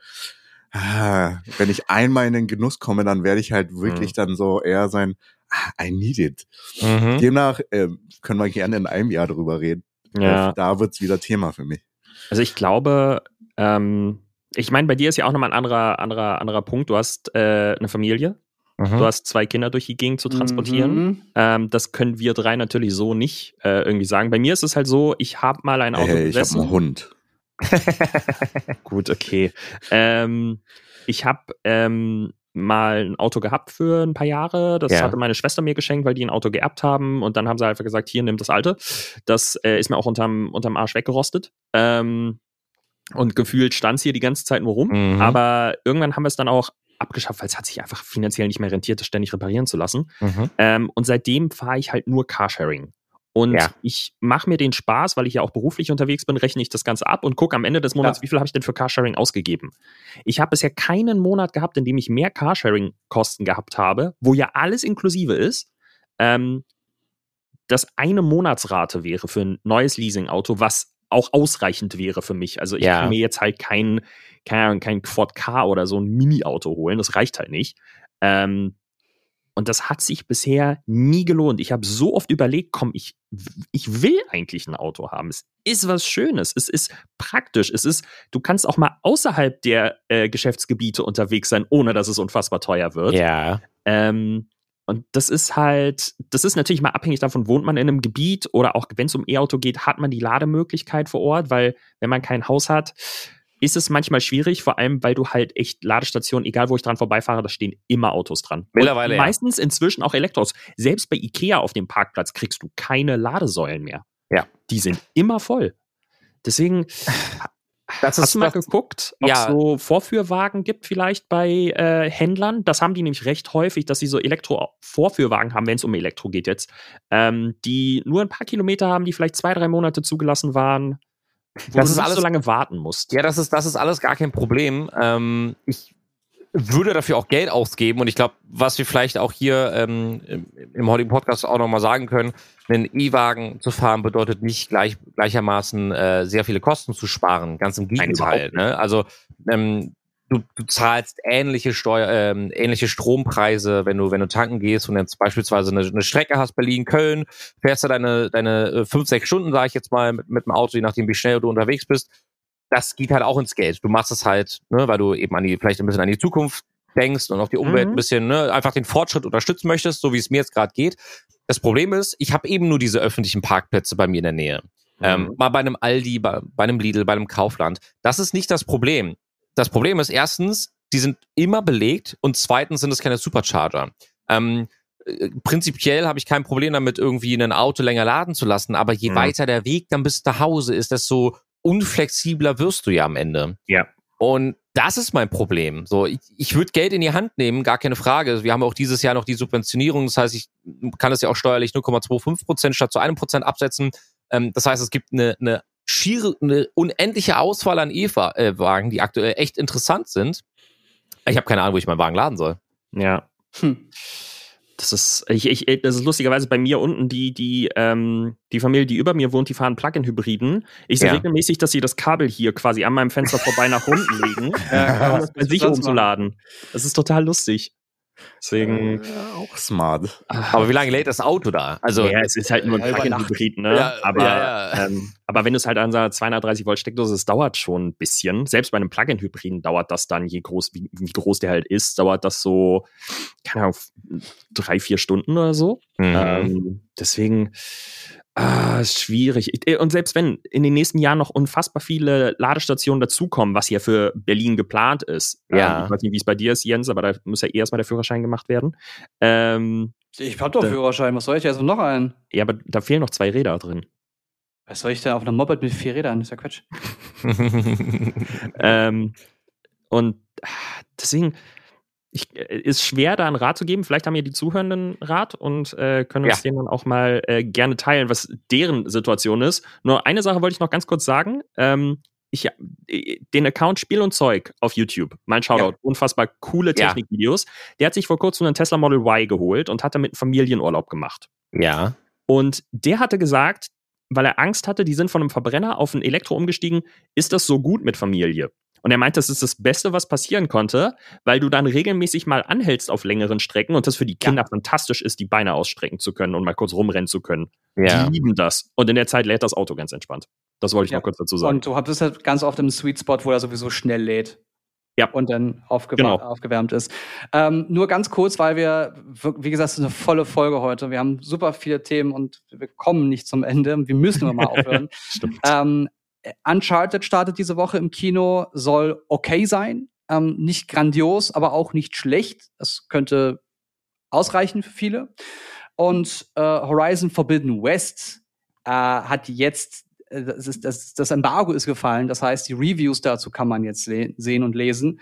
ah, Wenn ich einmal in den Genuss komme, dann werde ich halt wirklich dann so eher sein, ah, I need it. Mhm. Demnach äh, können wir gerne in einem Jahr drüber reden. Ja. Da wird's wieder Thema für mich. Also ich glaube, ähm, ich meine, bei dir ist ja auch nochmal ein anderer, anderer, anderer Punkt. Du hast äh, eine Familie, Mhm. du hast zwei Kinder durch die Gegend zu transportieren. Mhm. Ähm, das können wir drei natürlich so nicht äh, irgendwie sagen. Bei mir ist es halt so, ich habe mal ein Auto Hey, ich habe einen Hund. Gut, okay. Ähm, ich habe ähm, mal ein Auto gehabt für ein paar Jahre. Das Ja. hatte meine Schwester mir geschenkt, weil die ein Auto geerbt haben. Und dann haben sie einfach gesagt, hier, nimm das alte. Das äh, ist mir auch unterm, unterm Arsch weggerostet. Ähm, und gefühlt stand es hier die ganze Zeit nur rum. Mhm. Aber irgendwann haben wir es dann auch abgeschafft, weil es hat sich einfach finanziell nicht mehr rentiert, das ständig reparieren zu lassen. Mhm. Ähm, und seitdem fahre ich halt nur Carsharing. Und Ja. ich mache mir den Spaß, weil ich ja auch beruflich unterwegs bin, rechne ich das Ganze ab und gucke am Ende des Monats, Ja. wie viel habe ich denn für Carsharing ausgegeben. Ich habe bisher keinen Monat gehabt, in dem ich mehr Carsharing-Kosten gehabt habe, wo ja alles inklusive ist. Ähm, das eine Monatsrate wäre für ein neues Leasing-Auto, was auch ausreichend wäre für mich. Also ich Ja. kann mir jetzt halt kein, keine Ahnung, kein Quad K oder so ein Mini-Auto holen. Das reicht halt nicht. Ähm, und das hat sich bisher nie gelohnt. Ich habe so oft überlegt, komm, ich, ich will eigentlich ein Auto haben. Es ist was Schönes. Es ist praktisch. Es ist, du kannst auch mal außerhalb der äh, Geschäftsgebiete unterwegs sein, ohne dass es unfassbar teuer wird. Ja. Ähm, und das ist halt, das ist natürlich mal abhängig davon, wohnt man in einem Gebiet oder auch wenn es um E-Auto geht, hat man die Lademöglichkeit vor Ort, weil wenn man kein Haus hat, ist es manchmal schwierig, vor allem weil du halt echt Ladestationen, egal wo ich dran vorbeifahre, da stehen immer Autos dran. Mittlerweile, Und ja. meistens inzwischen auch Elektros. Selbst bei Ikea auf dem Parkplatz kriegst du keine Ladesäulen mehr. Ja. Die sind immer voll. Deswegen Das Hast du mal geguckt, ob es ja. so Vorführwagen gibt vielleicht bei äh, Händlern? Das haben die nämlich recht häufig, dass sie so Elektro-Vorführwagen haben, wenn es um Elektro geht jetzt, ähm, die nur ein paar Kilometer haben, die vielleicht zwei, drei Monate zugelassen waren, wo Das du ist alles- so lange warten musst. Ja, das ist, das ist alles gar kein Problem. Ähm, ich würde dafür auch Geld ausgeben und ich glaube, was wir vielleicht auch hier ähm, im, im heutigen Podcast auch nochmal sagen können, einen E-Wagen zu fahren bedeutet nicht gleich, gleichermaßen äh, sehr viele Kosten zu sparen. Ganz im Gegenteil. Ne? Also ähm, du, du zahlst ähnliche Steuer, ähm, ähnliche Strompreise, wenn du, wenn du tanken gehst und jetzt beispielsweise eine, eine Strecke hast, Berlin-Köln, fährst du deine, deine äh, fünf, sechs Stunden, sage ich jetzt mal, mit, mit dem Auto, je nachdem, wie schnell du unterwegs bist. Das geht halt auch ins Geld. Du machst es halt, ne, weil du eben an die, vielleicht ein bisschen an die Zukunft denkst und auf die Umwelt Mhm. ein bisschen, ne, einfach den Fortschritt unterstützen möchtest, so wie es mir jetzt gerade geht. Das Problem ist, ich habe eben nur diese öffentlichen Parkplätze bei mir in der Nähe. Ähm, mal bei einem Aldi, bei, bei einem Lidl, bei einem Kaufland. Das ist nicht das Problem. Das Problem ist erstens, die sind immer belegt und zweitens sind es keine Supercharger. Ähm, äh, prinzipiell habe ich kein Problem damit, irgendwie ein Auto länger laden zu lassen, aber je Mhm. weiter der Weg dann bis nach Hause ist, desto unflexibler wirst du ja am Ende. Ja. Und das ist mein Problem. So, ich, ich würde Geld in die Hand nehmen, gar keine Frage. Wir haben auch dieses Jahr noch die Subventionierung. Das heißt, ich kann es ja auch steuerlich 0,25 Prozent statt zu einem Prozent absetzen. Ähm, das heißt, es gibt eine, eine schiere, eine unendliche Auswahl an E-Wagen, die aktuell echt interessant sind. Ich habe keine Ahnung, wo ich meinen Wagen laden soll. Ja. Hm. Das ist, ich, ich, das ist lustigerweise bei mir unten die, die, ähm, die Familie, die über mir wohnt, die fahren Plug-in-Hybriden. Ich sehe ja. regelmäßig, dass sie das Kabel hier quasi an meinem Fenster vorbei nach unten legen, ja, um das bei sich umzuladen. Das ist total lustig. Deswegen. Äh, auch smart. Aber wie lange lädt das Auto da? Also, ja, es ist halt nur ein Plug-in-Hybrid, ne? Ja, aber, ja, ähm, aber wenn du es halt an einer 230 Volt Steckdose, es dauert schon ein bisschen. Selbst bei einem Plug-in-Hybriden dauert das dann, je groß, wie, wie, groß der halt ist, dauert das so, keine Ahnung, drei, vier Stunden oder so. Mhm. Ähm, deswegen, Ah, ist schwierig. Äh, und selbst wenn in den nächsten Jahren noch unfassbar viele Ladestationen dazukommen, was ja für Berlin geplant ist. Ja. Ähm, ich weiß nicht, wie es bei dir ist, Jens, aber da muss ja erstmal der Führerschein gemacht werden. Ähm, ich hab doch da, Führerschein, was soll ich jetzt noch einen? Ja, aber da fehlen noch zwei Räder drin. Was soll ich denn auf einem Moped mit vier Rädern? Das ist ja Quatsch. ähm, und ah, deswegen, ich, äh, ist schwer, da einen Rat zu geben. Vielleicht haben ja die Zuhörenden Rat und äh, können uns ja. den dann auch mal äh, gerne teilen, was deren Situation ist. Nur eine Sache wollte ich noch ganz kurz sagen. Ähm, ich, äh, den Account Spiel und Zeug auf YouTube, mein Shoutout, ja. unfassbar coole Technikvideos. Der hat sich vor kurzem einen Tesla Model Y geholt und hat damit einen Familienurlaub gemacht. Ja. Und der hatte gesagt, weil er Angst hatte, die sind von einem Verbrenner auf ein Elektro umgestiegen, ist das so gut mit Familie? Und er meint, das ist das Beste, was passieren konnte, weil du dann regelmäßig mal anhältst auf längeren Strecken und das für die Kinder ja. fantastisch ist, die Beine ausstrecken zu können und mal kurz rumrennen zu können. Ja. Die lieben das. Und in der Zeit lädt das Auto ganz entspannt. Das wollte ich ja. noch kurz dazu sagen. Und du hast halt ganz oft im Sweet Spot, wo er sowieso schnell lädt. Ja. Und dann aufgewärmt, genau. aufgewärmt ist. Ähm, nur ganz kurz, weil wir, wie gesagt, es ist eine volle Folge heute. Wir haben super viele Themen und wir kommen nicht zum Ende. Wir müssen mal aufhören. Stimmt. Ähm, Uncharted startet diese Woche im Kino, soll okay sein. Ähm, nicht grandios, aber auch nicht schlecht. Das könnte ausreichen für viele. Und äh, Horizon Forbidden West äh, hat jetzt, äh, das, ist, das, das Embargo ist gefallen. Das heißt, die Reviews dazu kann man jetzt sehen und lesen.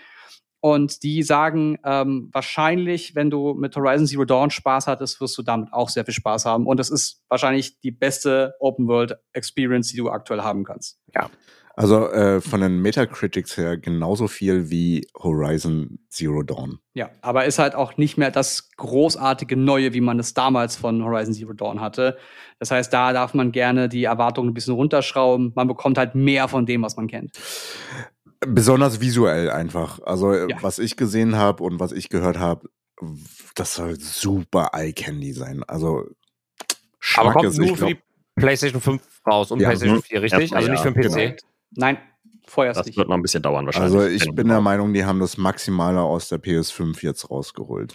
Und die sagen, ähm, wahrscheinlich, wenn du mit Horizon Zero Dawn Spaß hattest, wirst du damit auch sehr viel Spaß haben. Und das ist wahrscheinlich die beste Open World Experience, die du aktuell haben kannst. Ja. Also äh, von den Metacritics her genauso viel wie Horizon Zero Dawn. Ja, aber ist halt auch nicht mehr das großartige Neue, wie man es damals von Horizon Zero Dawn hatte. Das heißt, da darf man gerne die Erwartungen ein bisschen runterschrauben. Man bekommt halt mehr von dem, was man kennt. Besonders visuell einfach. Also äh, ja. was ich gesehen habe und was ich gehört habe, das soll super Eye Candy sein. Also Schmack Aber kommt ist, nur für die PlayStation 5 raus und ja, PlayStation 4, richtig? Ja, also nicht für den PC. Genau. Nein, vorerst das nicht. wird noch ein bisschen dauern wahrscheinlich. Also ich bin der Meinung, die haben das Maximale aus der PS5 jetzt rausgeholt.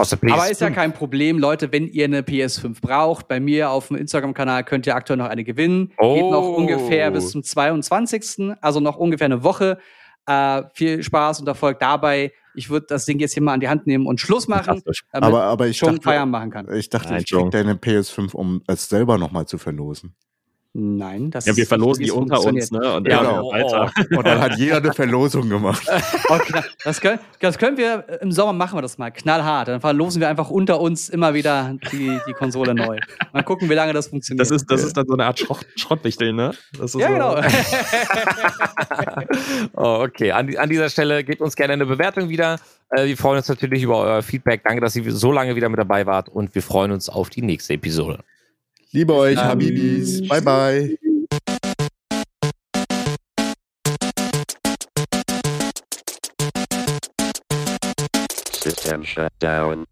Aus der PS5. Aber ist ja kein Problem, Leute, wenn ihr eine PS5 braucht. Bei mir auf dem Instagram-Kanal könnt ihr aktuell noch eine gewinnen. Oh. Geht noch ungefähr bis zum 22. Also noch ungefähr eine Woche. Äh, viel Spaß und Erfolg dabei. Ich würde das Ding jetzt hier mal an die Hand nehmen und Schluss machen, damit aber, aber ich schon dachte, Feiern machen kann. Ich dachte, Nein, ich krieg deine PS5, um es selber nochmal zu verlosen. Nein, das Ja, wir verlosen die unter uns, ne? Und, ja, genau. weiter. und dann hat jeder eine Verlosung gemacht. Okay, das, können, das können wir äh, im Sommer machen wir das mal knallhart. Dann verlosen wir einfach unter uns immer wieder die, die Konsole neu. Mal gucken, wie lange das funktioniert. Das ist, das ist dann so eine Art Schrott, Schrottwichtel, ne? ja, so. genau. oh, okay, an, an, dieser Stelle gebt uns gerne eine Bewertung wieder. Äh, wir freuen uns natürlich über euer Feedback. Danke, dass ihr so lange wieder mit dabei wart und wir freuen uns auf die nächste Episode. Liebe euch, um, Habibis. Bye, bye. System shut down.